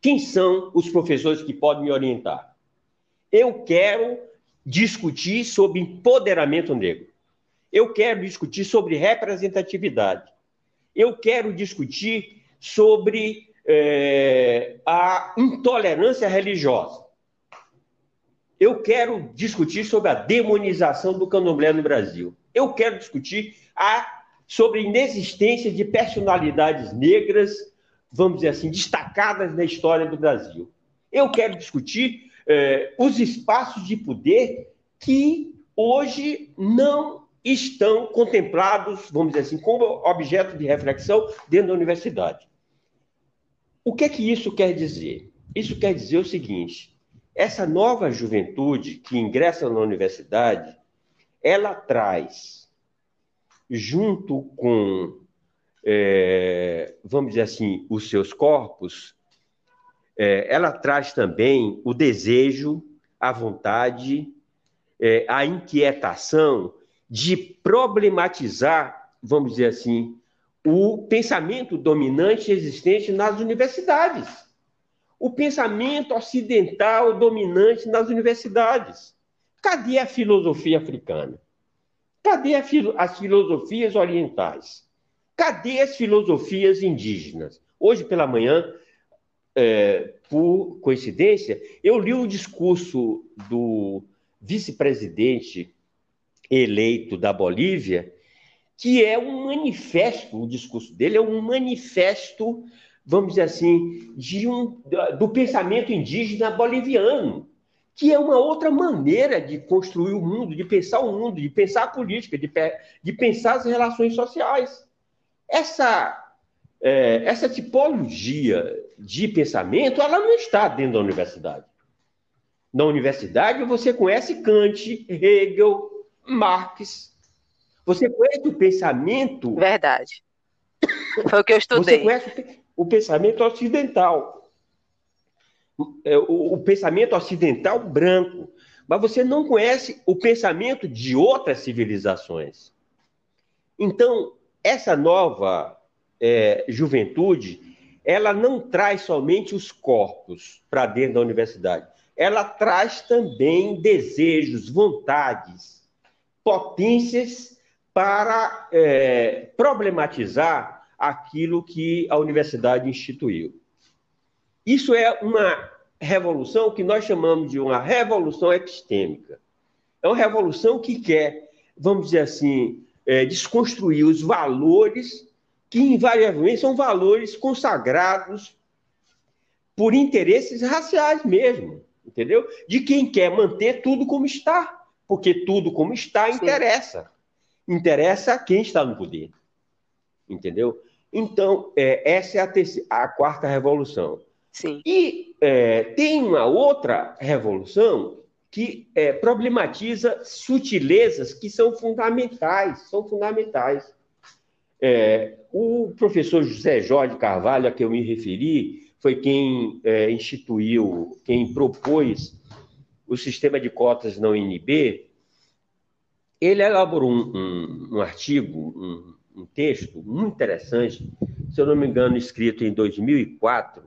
Quem são os professores que podem me orientar? Eu quero discutir sobre empoderamento negro. Eu quero discutir sobre representatividade. Eu quero discutir sobre é, a intolerância religiosa. Eu quero discutir sobre a demonização do candomblé no Brasil. Eu quero discutir a, sobre a inexistência de personalidades negras, vamos dizer assim, destacadas na história do Brasil. Eu quero discutir é, os espaços de poder que hoje não estão contemplados, vamos dizer assim, como objeto de reflexão dentro da universidade. O que é que isso quer dizer? Isso quer dizer o seguinte: essa nova juventude que ingressa na universidade, ela traz, junto com, é, vamos dizer assim, os seus corpos, é, ela traz também o desejo, a vontade, é, a inquietação de problematizar, vamos dizer assim, o pensamento dominante existente nas universidades. O pensamento ocidental dominante nas universidades. Cadê a filosofia africana? Cadê as filosofias orientais? Cadê as filosofias indígenas? Hoje pela manhã é, por coincidência, eu li o discurso do vice-presidente eleito da Bolívia, que é um manifesto, o discurso dele é um manifesto, vamos dizer assim, de um, do pensamento indígena boliviano, que é uma outra maneira de construir o mundo, de pensar o mundo, de pensar a política, de, de pensar as relações sociais. Essa, é, essa tipologia de pensamento, ela não está dentro da universidade. Na universidade, você conhece Kant, Hegel, Marx. Você conhece o pensamento. Verdade. Foi o que eu estudei. Você conhece o pensamento ocidental. É, o pensamento ocidental branco. Mas você não conhece o pensamento de outras civilizações. Então, essa nova é, juventude, ela não traz somente os corpos para dentro da universidade, ela traz também desejos, vontades, potências para é, problematizar aquilo que a universidade instituiu. Isso é uma revolução que nós chamamos de uma revolução epistêmica. É uma revolução que quer, vamos dizer assim, é, desconstruir os valores que, invariavelmente, são valores consagrados por interesses raciais mesmo, entendeu? De quem quer manter tudo como está porque tudo como está interessa. Sim. Interessa a quem está no poder. Entendeu? Então, é, essa é a, terceira, a, quarta revolução. Sim. E é, tem uma outra revolução que é, problematiza sutilezas que são fundamentais, são fundamentais. É, o professor José Jorge Carvalho, a que eu me referi, foi quem é, instituiu, quem propôs o sistema de cotas não NB, ele elaborou um, um, um artigo, um, um, texto muito interessante, se eu não me engano, escrito em 2004,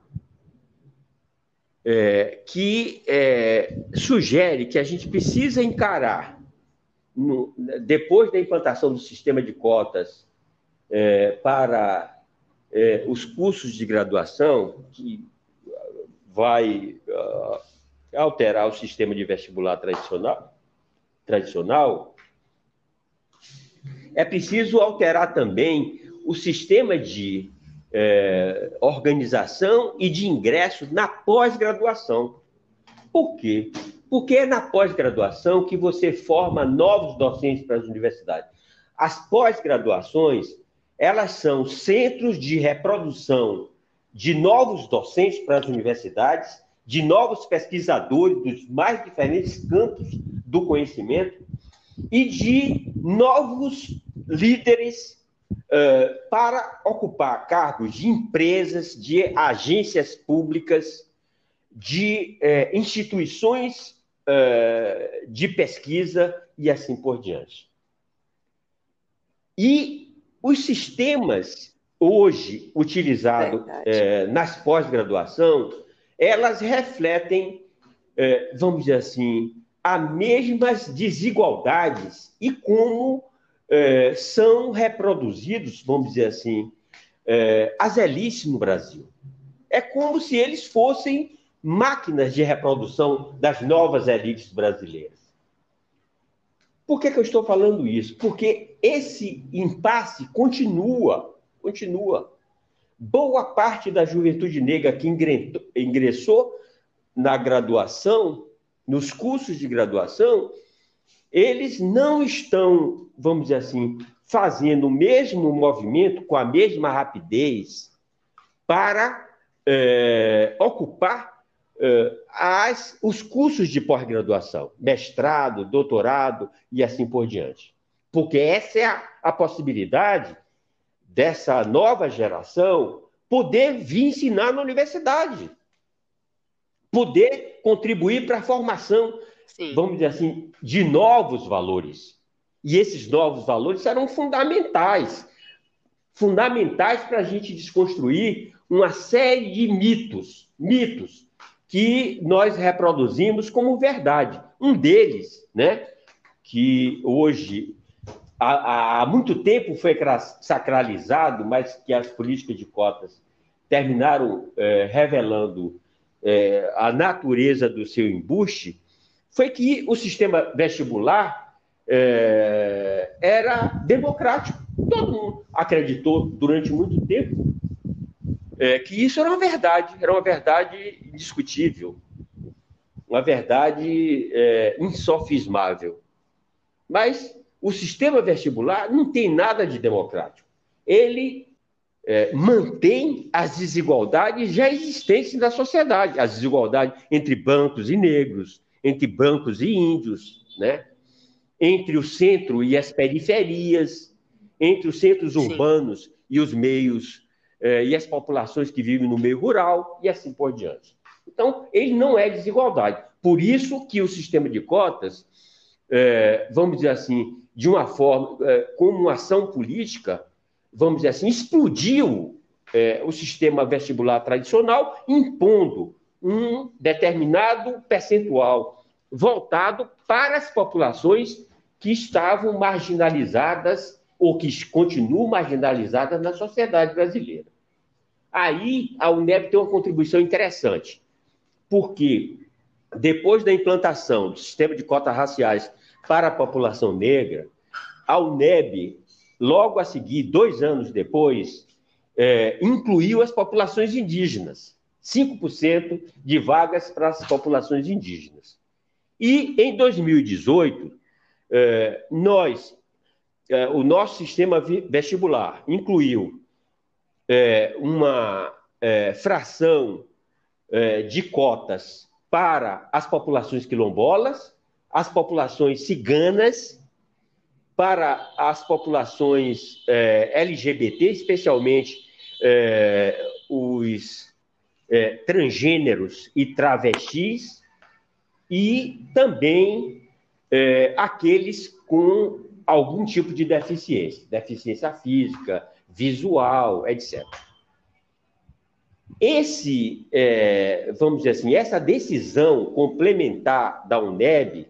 é, que é, sugere que a gente precisa encarar, no, depois da implantação do sistema de cotas é, para é, os cursos de graduação, que vai uh, alterar o sistema de vestibular tradicional, tradicional, é preciso alterar também o sistema de é, organização e de ingresso na pós-graduação. Por quê? Porque é na pós-graduação que você forma novos docentes para as universidades. As pós-graduações, elas são centros de reprodução de novos docentes para as universidades de novos pesquisadores dos mais diferentes campos do conhecimento e de novos líderes uh, para ocupar cargos de empresas, de agências públicas, de uh, instituições uh, de pesquisa e assim por diante. E os sistemas hoje utilizados nas pós-graduação elas refletem, é, vamos dizer assim, as mesmas desigualdades e como é, são reproduzidos, vamos dizer assim, é, as elites no Brasil. É como se eles fossem máquinas de reprodução das novas elites brasileiras. Por que, que eu estou falando isso? Porque esse impasse continua, continua boa parte da juventude negra que ingressou na graduação, nos cursos de graduação, eles não estão, vamos dizer assim, fazendo o mesmo movimento com a mesma rapidez para é, ocupar as, os cursos de pós-graduação, mestrado, doutorado e assim por diante. Porque essa é a, a possibilidade dessa nova geração poder vir ensinar na universidade, poder contribuir para a formação, Sim. vamos dizer assim, de novos valores. E esses novos valores serão fundamentais fundamentais para a gente desconstruir uma série de mitos, mitos que nós reproduzimos como verdade. Um deles, né, que hoje há, há muito tempo foi sacralizado, mas que as políticas de cotas terminaram é, revelando é, a natureza do seu embuste, foi que o sistema vestibular é, era democrático. Todo mundo acreditou durante muito tempo é, que isso era uma verdade, era uma verdade indiscutível, uma verdade é, insofismável. Mas o sistema vestibular não tem nada de democrático. Ele é, mantém as desigualdades já existentes na sociedade, as desigualdades entre bancos e negros, entre brancos e índios, né? entre o centro e as periferias, entre os centros Sim. urbanos e os meios é, e as populações que vivem no meio rural e assim por diante. Então, ele não é desigualdade. Por isso que o sistema de cotas, é, vamos dizer assim, de uma forma, é, como uma ação política, vamos dizer assim, explodiu é, o sistema vestibular tradicional, impondo um determinado percentual voltado para as populações que estavam marginalizadas ou que continuam marginalizadas na sociedade brasileira. Aí a UNEB tem uma contribuição interessante, porque depois da implantação do sistema de cotas raciais para a população negra, a UNEB logo a seguir, dois anos depois, é, incluiu as populações indígenas, 5% de vagas para as populações indígenas. E em 2018, é, nós, é, o nosso sistema vestibular incluiu é, uma é, fração é, de cotas para as populações quilombolas, as populações ciganas para as populações é, LGBT, especialmente é, os é, transgêneros e travestis, e também é, aqueles com algum tipo de deficiência, deficiência física, visual, etc. Esse, é, vamos dizer assim, essa decisão complementar da UNEB,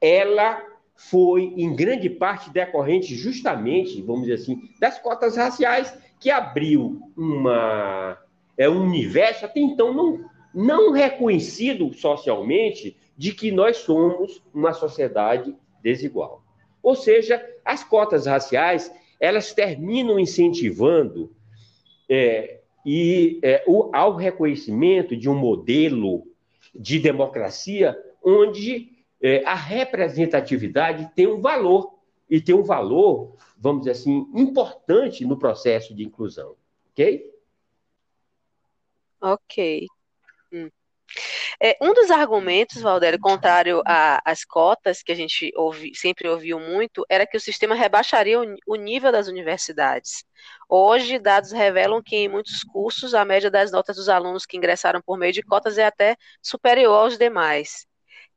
ela foi, em grande parte, decorrente justamente, vamos dizer assim, das cotas raciais, que abriu uma, é, um universo até então não, não reconhecido socialmente de que nós somos uma sociedade desigual. Ou seja, as cotas raciais elas terminam incentivando é, e é, o, ao reconhecimento de um modelo de democracia onde é, a representatividade tem um valor, e tem um valor, vamos dizer assim, importante no processo de inclusão. Ok? Ok. Hum. É, um dos argumentos, Valdério, contrário às cotas, que a gente ouvi, sempre ouviu muito, era que o sistema rebaixaria o, o, nível das universidades. Hoje, dados revelam que em muitos cursos, a média das notas dos alunos que ingressaram por meio de cotas é até superior aos demais.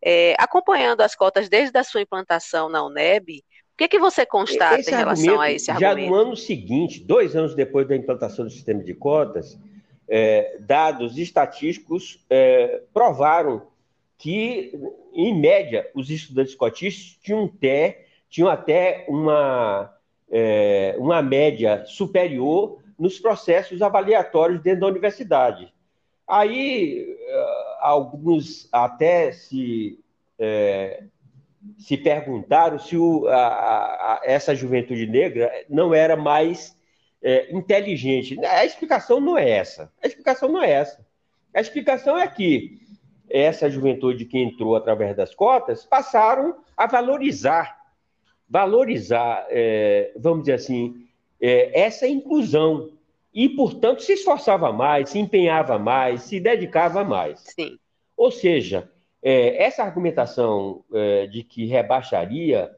É, acompanhando as cotas desde a sua implantação na UNEB, o que, que você constata esse em relação a esse argumento? Já no ano seguinte, dois anos depois da implantação do sistema de cotas, é, dados estatísticos é, provaram que, em média, os estudantes cotistas tinham até, tinham até uma, é, uma média superior nos processos avaliatórios dentro da universidade. Aí, eh, alguns até se, é, se perguntaram se o, a, a, essa juventude negra não era mais é, inteligente. A explicação não é essa. A explicação não é essa. A explicação é que essa juventude que entrou através das cotas passaram a valorizar, valorizar, é, vamos dizer assim, é, essa inclusão e, portanto, se esforçava mais, se empenhava mais, se dedicava mais. Sim. Ou seja, é, essa argumentação é, de que rebaixaria,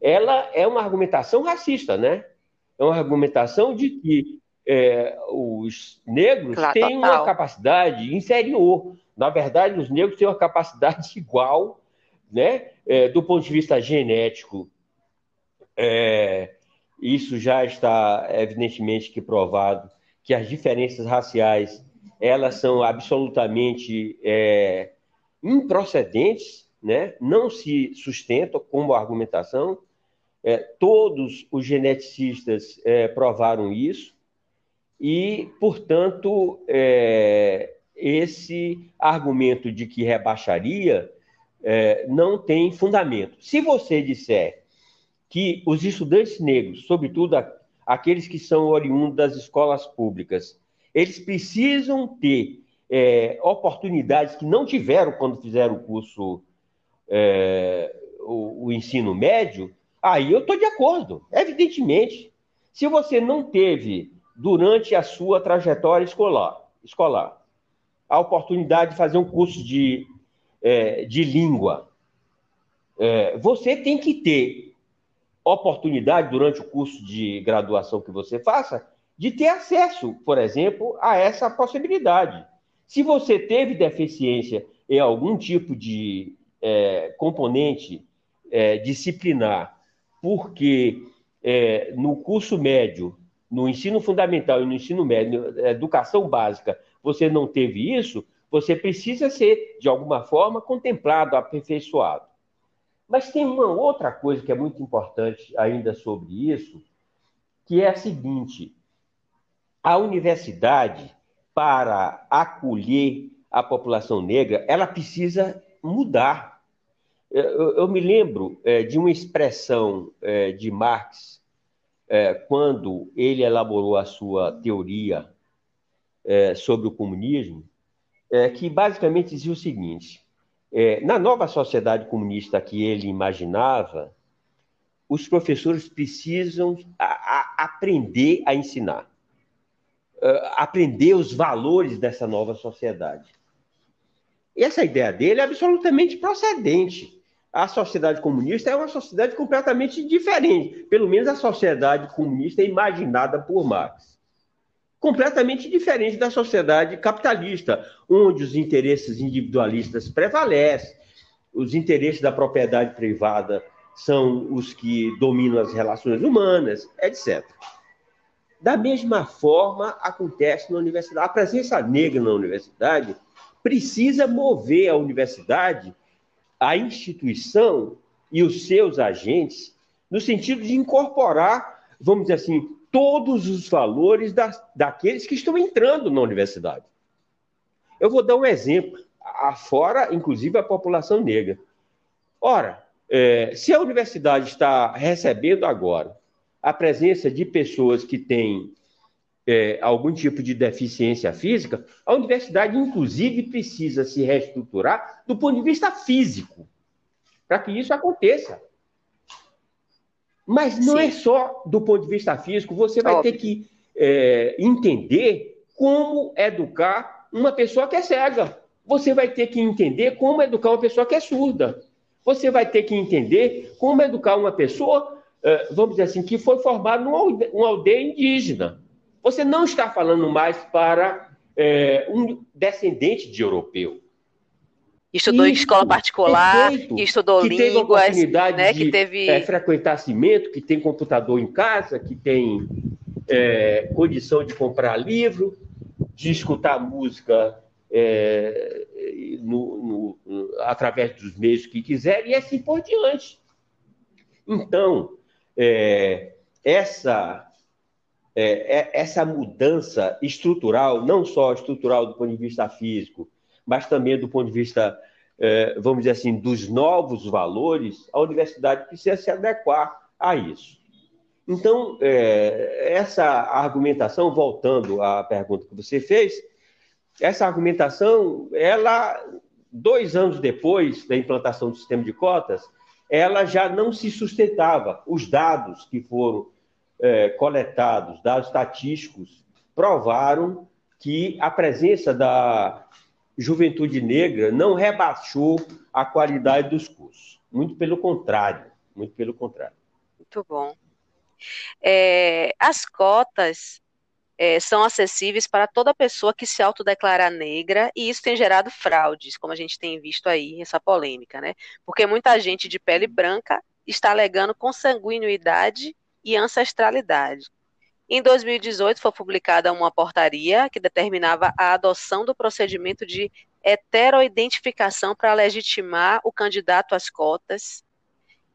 ela é uma argumentação racista, né? É uma argumentação de que é, os negros claro, têm total. uma capacidade inferior. Na verdade, os negros têm uma capacidade igual, né? É, do ponto de vista genético, é, isso já está evidentemente que provado que as diferenças raciais elas são absolutamente é, improcedentes, né? não se sustentam como argumentação. É, todos os geneticistas é, provaram isso. e, portanto, é, esse argumento de que rebaixaria é, não tem fundamento. Se você disser que os estudantes negros, sobretudo aqueles que são oriundos das escolas públicas, eles precisam ter é, oportunidades que não tiveram quando fizeram o curso, é, o, o ensino médio, aí eu estou de acordo, evidentemente. Se você não teve, durante a sua trajetória escolar, escolar a oportunidade de fazer um curso de, é, de língua. É, você tem que ter oportunidade, durante o curso de graduação que você faça, de ter acesso, por exemplo, a essa possibilidade. Se você teve deficiência em algum tipo de é, componente é, disciplinar, porque é, no curso médio, no ensino fundamental e no ensino médio, educação básica, você não teve isso, você precisa ser, de alguma forma, contemplado, aperfeiçoado. Mas tem uma outra coisa que é muito importante ainda sobre isso, que é a seguinte: a universidade, para acolher a população negra, ela precisa mudar. Eu, eu me lembro é, de uma expressão é, de Marx, é, quando ele elaborou a sua teoria é, sobre o comunismo, é, que basicamente dizia o seguinte: é, na nova sociedade comunista que ele imaginava, os professores precisam a, a aprender a ensinar, é, aprender os valores dessa nova sociedade. E essa ideia dele é absolutamente procedente. A sociedade comunista é uma sociedade completamente diferente. Pelo menos a sociedade comunista é imaginada por Marx completamente diferente da sociedade capitalista, onde os interesses individualistas prevalecem, os interesses da propriedade privada são os que dominam as relações humanas, etc. Da mesma forma, acontece na universidade. A presença negra na universidade precisa mover a universidade, a instituição e os seus agentes, no sentido de incorporar, vamos dizer assim, todos os valores da, daqueles que estão entrando na universidade. Eu vou dar um exemplo, afora, inclusive, a população negra. Ora, é, se a universidade está recebendo agora a presença de pessoas que têm é, algum tipo de deficiência física, a universidade, inclusive, precisa se reestruturar do ponto de vista físico, para que isso aconteça. Mas não é Sim. é só do ponto de vista físico, você vai Óbvio. ter que é, entender como educar uma pessoa que é cega. Você vai ter que entender como educar uma pessoa que é surda. Você vai ter que entender como educar uma pessoa, é, vamos dizer assim, que foi formada numa aldeia indígena. Você não está falando mais para é, um descendente de europeu estudou Isso, em escola particular, perfeito. que estudou que línguas, teve oportunidade né, de que teve é, frequentar cimento, que tem computador em casa, que tem é, condição de comprar livro, de escutar música é, no, no, através dos meios que quiser e assim por diante. Então, é, essa é, é, essa mudança estrutural, não só estrutural do ponto de vista físico, mas também do ponto de vista, é, vamos dizer assim, dos novos valores, a universidade precisa se adequar a isso. Então, é, essa argumentação, voltando à pergunta que você fez, essa argumentação, ela, dois anos depois da implantação do sistema de cotas, ela já não se sustentava. Os dados que foram é, coletados, dados estatísticos, provaram que a presença da Juventude Negra não rebaixou a qualidade dos cursos. Muito pelo contrário, muito pelo contrário. Muito bom. É, as cotas é, são acessíveis para toda pessoa que se autodeclarar negra, e isso tem gerado fraudes, como a gente tem visto aí, essa polêmica, né? Porque muita gente de pele branca está alegando consanguinidade e ancestralidade. Em 2018, foi publicada uma portaria que determinava a adoção do procedimento de heteroidentificação para legitimar o candidato às cotas,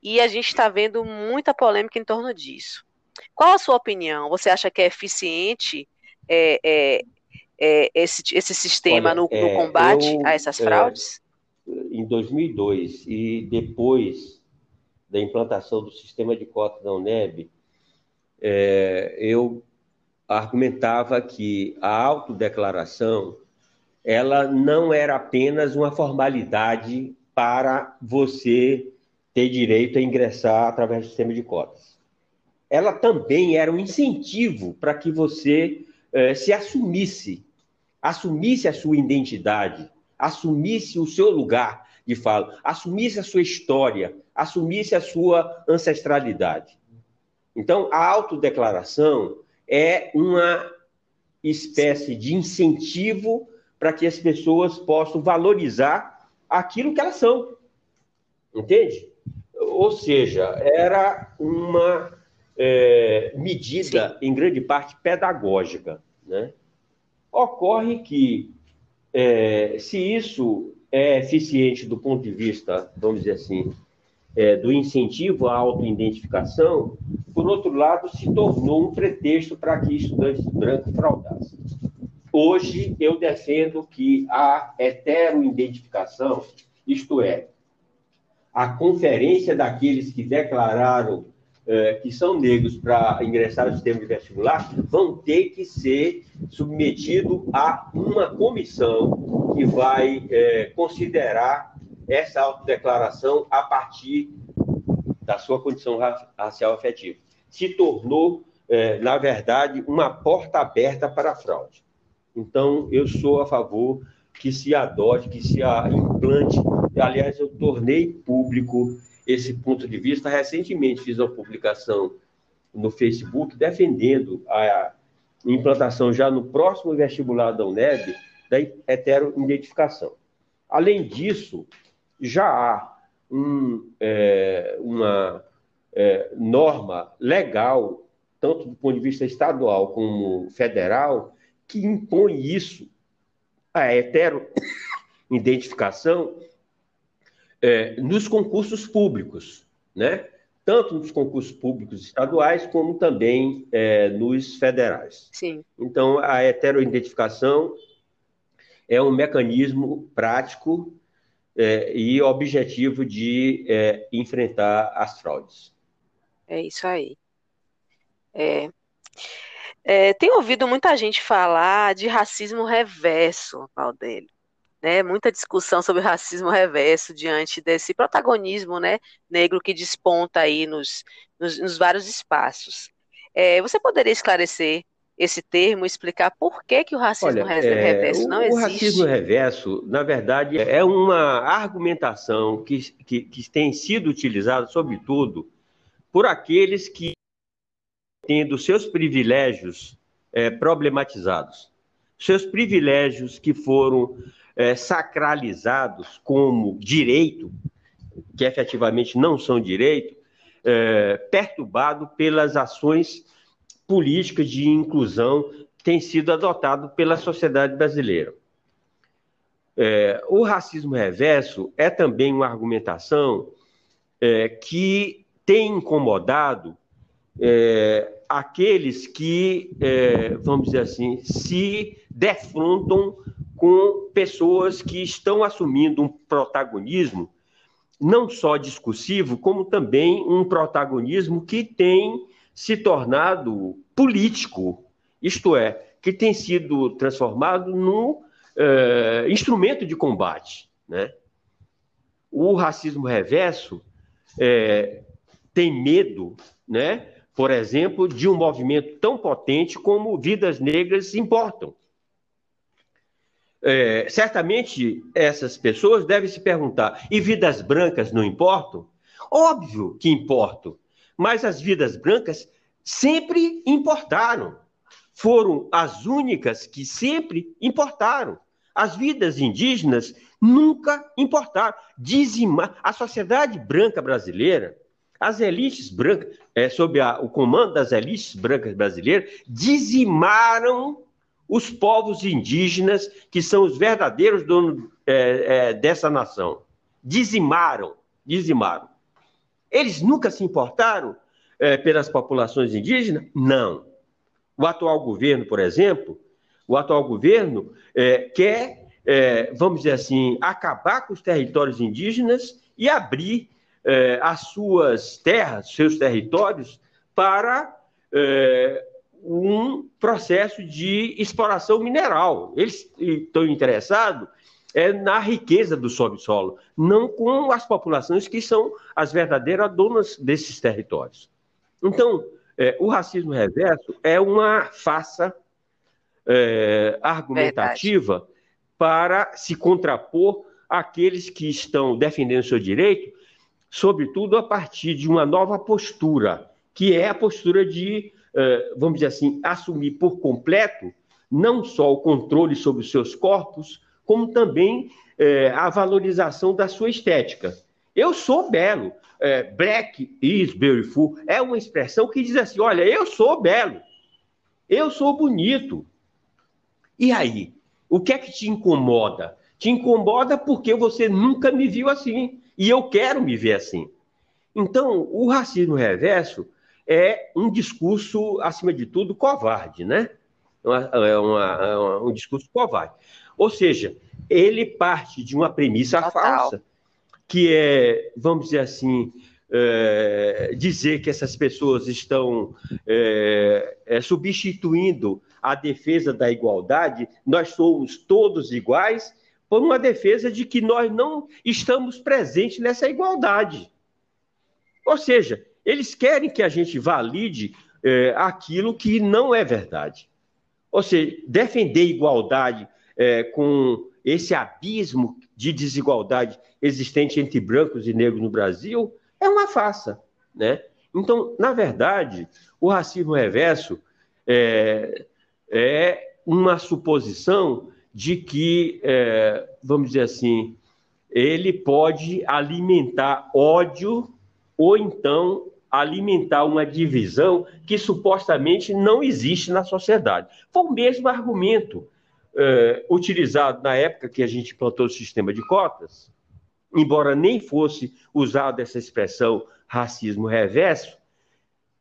e a gente está vendo muita polêmica em torno disso. Qual a sua opinião? Você acha que é eficiente é, é, é esse, esse sistema Olha, no, no, é, combate eu, a essas fraudes? em 2002 e depois da implantação do sistema de cotas da UNEB, eu argumentava que a autodeclaração ela não era apenas uma formalidade para você ter direito a ingressar através do sistema de cotas. Ela também era um incentivo para que você eh, se assumisse, assumisse a sua identidade, assumisse o seu lugar de fala, assumisse a sua história, assumisse a sua ancestralidade. Então, a autodeclaração é uma espécie de incentivo para que as pessoas possam valorizar aquilo que elas são. Entende? Ou seja, era uma é, medida, em grande parte, pedagógica. Né? Ocorre que, é, se isso é eficiente do ponto de vista, vamos dizer assim, é, do incentivo à autoidentificação, por outro lado, se tornou um pretexto para que estudantes brancos fraudassem. Hoje, eu defendo que a heteroidentificação, isto é, a conferência daqueles que declararam é, que são negros para ingressar no sistema de vestibular, vão ter que ser submetido a uma comissão que vai é, considerar essa autodeclaração a partir da sua condição racial afetiva. Se tornou, é, na verdade, uma porta aberta para a fraude. Então, eu sou a favor que se adote, que se implante. Aliás, eu tornei público esse ponto de vista. Recentemente fiz uma publicação no Facebook defendendo a implantação já no próximo vestibular da UNEB da heteroidentificação. Além disso, já há um, é, uma é, norma legal, tanto do ponto de vista estadual como federal, que impõe isso, a heteroidentificação, é, nos concursos públicos, né? tanto nos concursos públicos estaduais como também é, nos federais. Sim. Então, a heteroidentificação é um mecanismo prático é, e objetivo de é, enfrentar as fraudes. É isso aí. É, é, tem ouvido muita gente falar de racismo reverso, Valdélio. Né, muita discussão sobre racismo reverso diante desse protagonismo né, negro que desponta aí nos, nos, nos vários espaços. É, você poderia esclarecer esse termo, explicar por que, que o racismo Olha, é, reverso é, não existe? O racismo reverso, na verdade, é uma argumentação que, que, que tem sido utilizada, sobretudo, por aqueles que, tendo seus privilégios é, problematizados, seus privilégios que foram é, sacralizados como direito, que efetivamente não são direito, é, perturbado pelas ações políticas de inclusão tem sido adotado pela sociedade brasileira. É, o racismo reverso é também uma argumentação é, que tem incomodado é, aqueles que, é, vamos dizer assim, se defrontam com pessoas que estão assumindo um protagonismo não só discursivo, como também um protagonismo que tem se tornado político, isto é, que tem sido transformado num é, instrumento de combate. Né? O racismo reverso é, tem medo, né, por exemplo, de um movimento tão potente como Vidas Negras Importam. É, certamente essas pessoas devem se perguntar: e vidas brancas não importam? Óbvio que importam mas as vidas brancas sempre importaram. Foram as únicas que sempre importaram. As vidas indígenas nunca importaram. Dizima, a sociedade branca brasileira, as elites brancas, é, sob a, o comando das elites brancas brasileiras, dizimaram os povos indígenas, que são os verdadeiros donos é, é, dessa nação. Dizimaram, dizimaram. Eles nunca se importaram é, pelas populações indígenas? Não. O atual governo, por exemplo, o atual governo é, quer, é, vamos dizer assim, acabar com os territórios indígenas e abrir as suas terras, seus territórios, para um processo de exploração mineral. Eles estão interessados é, na riqueza do subsolo, não com as populações que são as verdadeiras donas desses territórios. Então, é, o racismo reverso é uma farsa é, argumentativa Verdade. para se contrapor àqueles que estão defendendo seu direito, sobretudo a partir de uma nova postura, que é a postura de, é, vamos dizer assim, assumir por completo não só o controle sobre os seus corpos, como também é, a valorização da sua estética. Eu sou belo. É, black is beautiful é uma expressão que diz assim: olha, eu sou belo, eu sou bonito. E aí? O que é que te incomoda? Te incomoda porque você nunca me viu assim. E eu quero me ver assim. Então, o racismo reverso é um discurso, acima de tudo, covarde, né? É, uma, é uma, um discurso covarde. Ou seja, ele parte de uma premissa Total. falsa, que é, vamos dizer assim, é, dizer que essas pessoas estão é, é, substituindo a defesa da igualdade, nós somos todos iguais, por uma defesa de que nós não estamos presentes nessa igualdade. Ou seja, eles querem que a gente valide é, aquilo que não é verdade. Ou seja, defender igualdade é, com esse abismo de desigualdade existente entre brancos e negros no Brasil é uma farsa, né? Então, na verdade, o racismo reverso é, é uma suposição de que, é, vamos dizer assim, ele pode alimentar ódio ou então alimentar uma divisão que supostamente não existe na sociedade. Foi o mesmo argumento é, utilizado na época que a gente implantou o sistema de cotas, embora nem fosse usada essa expressão racismo reverso,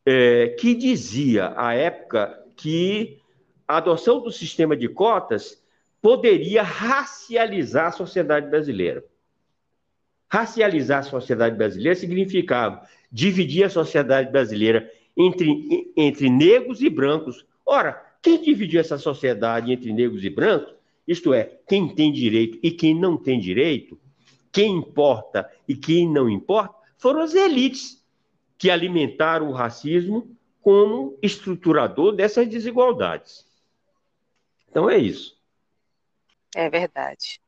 é, que dizia à época que a adoção do sistema de cotas poderia racializar a sociedade brasileira. Racializar a sociedade brasileira significava dividir a sociedade brasileira entre, entre negros e brancos. Ora, quem dividiu essa sociedade entre negros e brancos, isto é, quem tem direito e quem não tem direito, quem importa e quem não importa, foram as elites que alimentaram o racismo como estruturador dessas desigualdades. Então é isso. É verdade.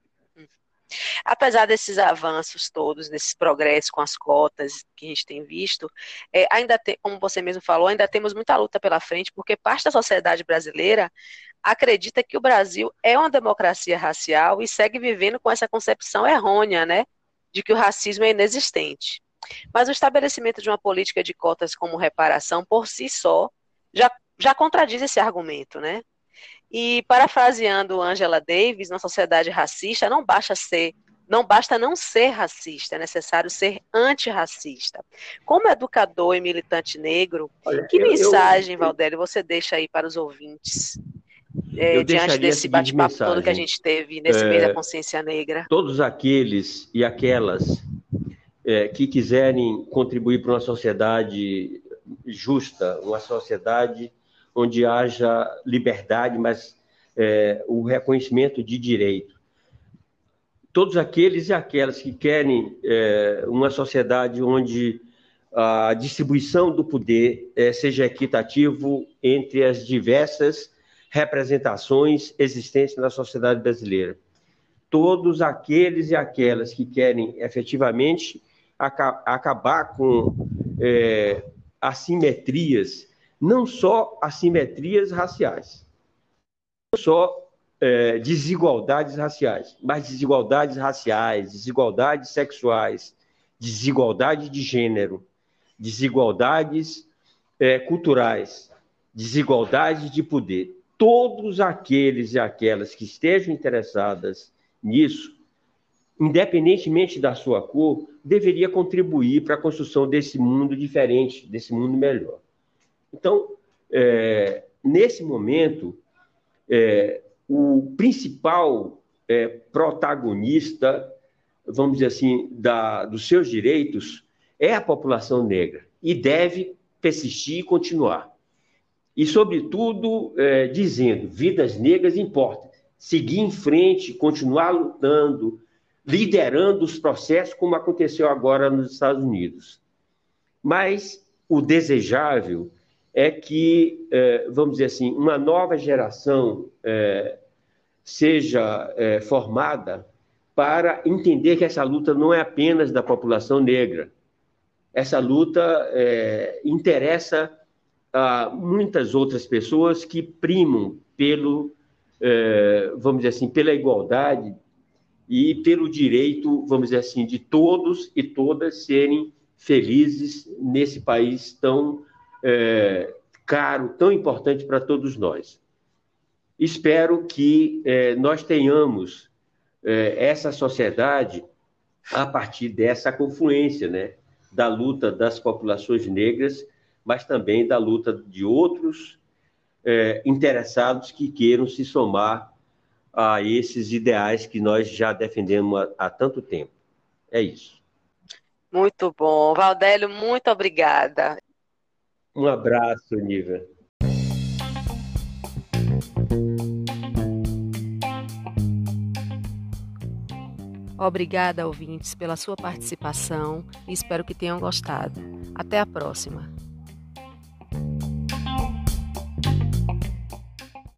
Apesar desses avanços todos, desses progressos com as cotas que a gente tem visto, é, ainda tem, como você mesmo falou, ainda temos muita luta pela frente, porque parte da sociedade brasileira acredita que o Brasil é uma democracia racial e segue vivendo com essa concepção errônea, né, de que o racismo é inexistente. Mas o estabelecimento de uma política de cotas como reparação, por si só, já, já contradiz esse argumento, né? E parafraseando Angela Davis, na sociedade racista, não basta ser não basta não ser racista, é necessário ser antirracista. Como educador e militante negro, Olha, que eu, mensagem, eu, Valdélio, você deixa aí para os ouvintes? É, diante desse bate-papo todo que a gente teve nesse é, mês da consciência negra. Todos aqueles e aquelas é, que quiserem contribuir para uma sociedade justa, uma sociedade onde haja liberdade, mas é, o reconhecimento de direito. Todos aqueles e aquelas que querem é, uma sociedade onde a distribuição do poder é, seja equitativo entre as diversas representações existentes na sociedade brasileira. Todos aqueles e aquelas que querem efetivamente aca acabar com é, assimetrias não só assimetrias raciais, não só é, desigualdades raciais, mas desigualdades raciais, desigualdades sexuais, desigualdade de gênero, desigualdades é, culturais, desigualdade de poder. Todos aqueles e aquelas que estejam interessadas nisso, independentemente da sua cor, deveria contribuir para a construção desse mundo diferente, desse mundo melhor. Então, é, nesse momento, é, o principal é, protagonista, vamos dizer assim, da, dos seus direitos é a população negra e deve persistir e continuar. E, sobretudo, é, dizendo: vidas negras importam. Seguir em frente, continuar lutando, liderando os processos, como aconteceu agora nos Estados Unidos. Mas o desejável é que, é, vamos dizer assim, uma nova geração é, seja é, formada para entender que essa luta não é apenas da população negra. Essa luta interessa a muitas outras pessoas que primam pelo, vamos dizer assim, pela igualdade e pelo direito, vamos dizer assim, de todos e todas serem felizes nesse país tão é, caro, tão importante para todos nós. Espero que é, nós tenhamos é, essa sociedade a partir dessa confluência, né, da luta das populações negras, mas também da luta de outros é, interessados que queiram se somar a esses ideais que nós já defendemos há, há tanto tempo. É isso. Muito bom. Valdélio, muito obrigada. Um abraço, Nívia. Obrigada, ouvintes, pela sua participação e espero que tenham gostado. Até a próxima.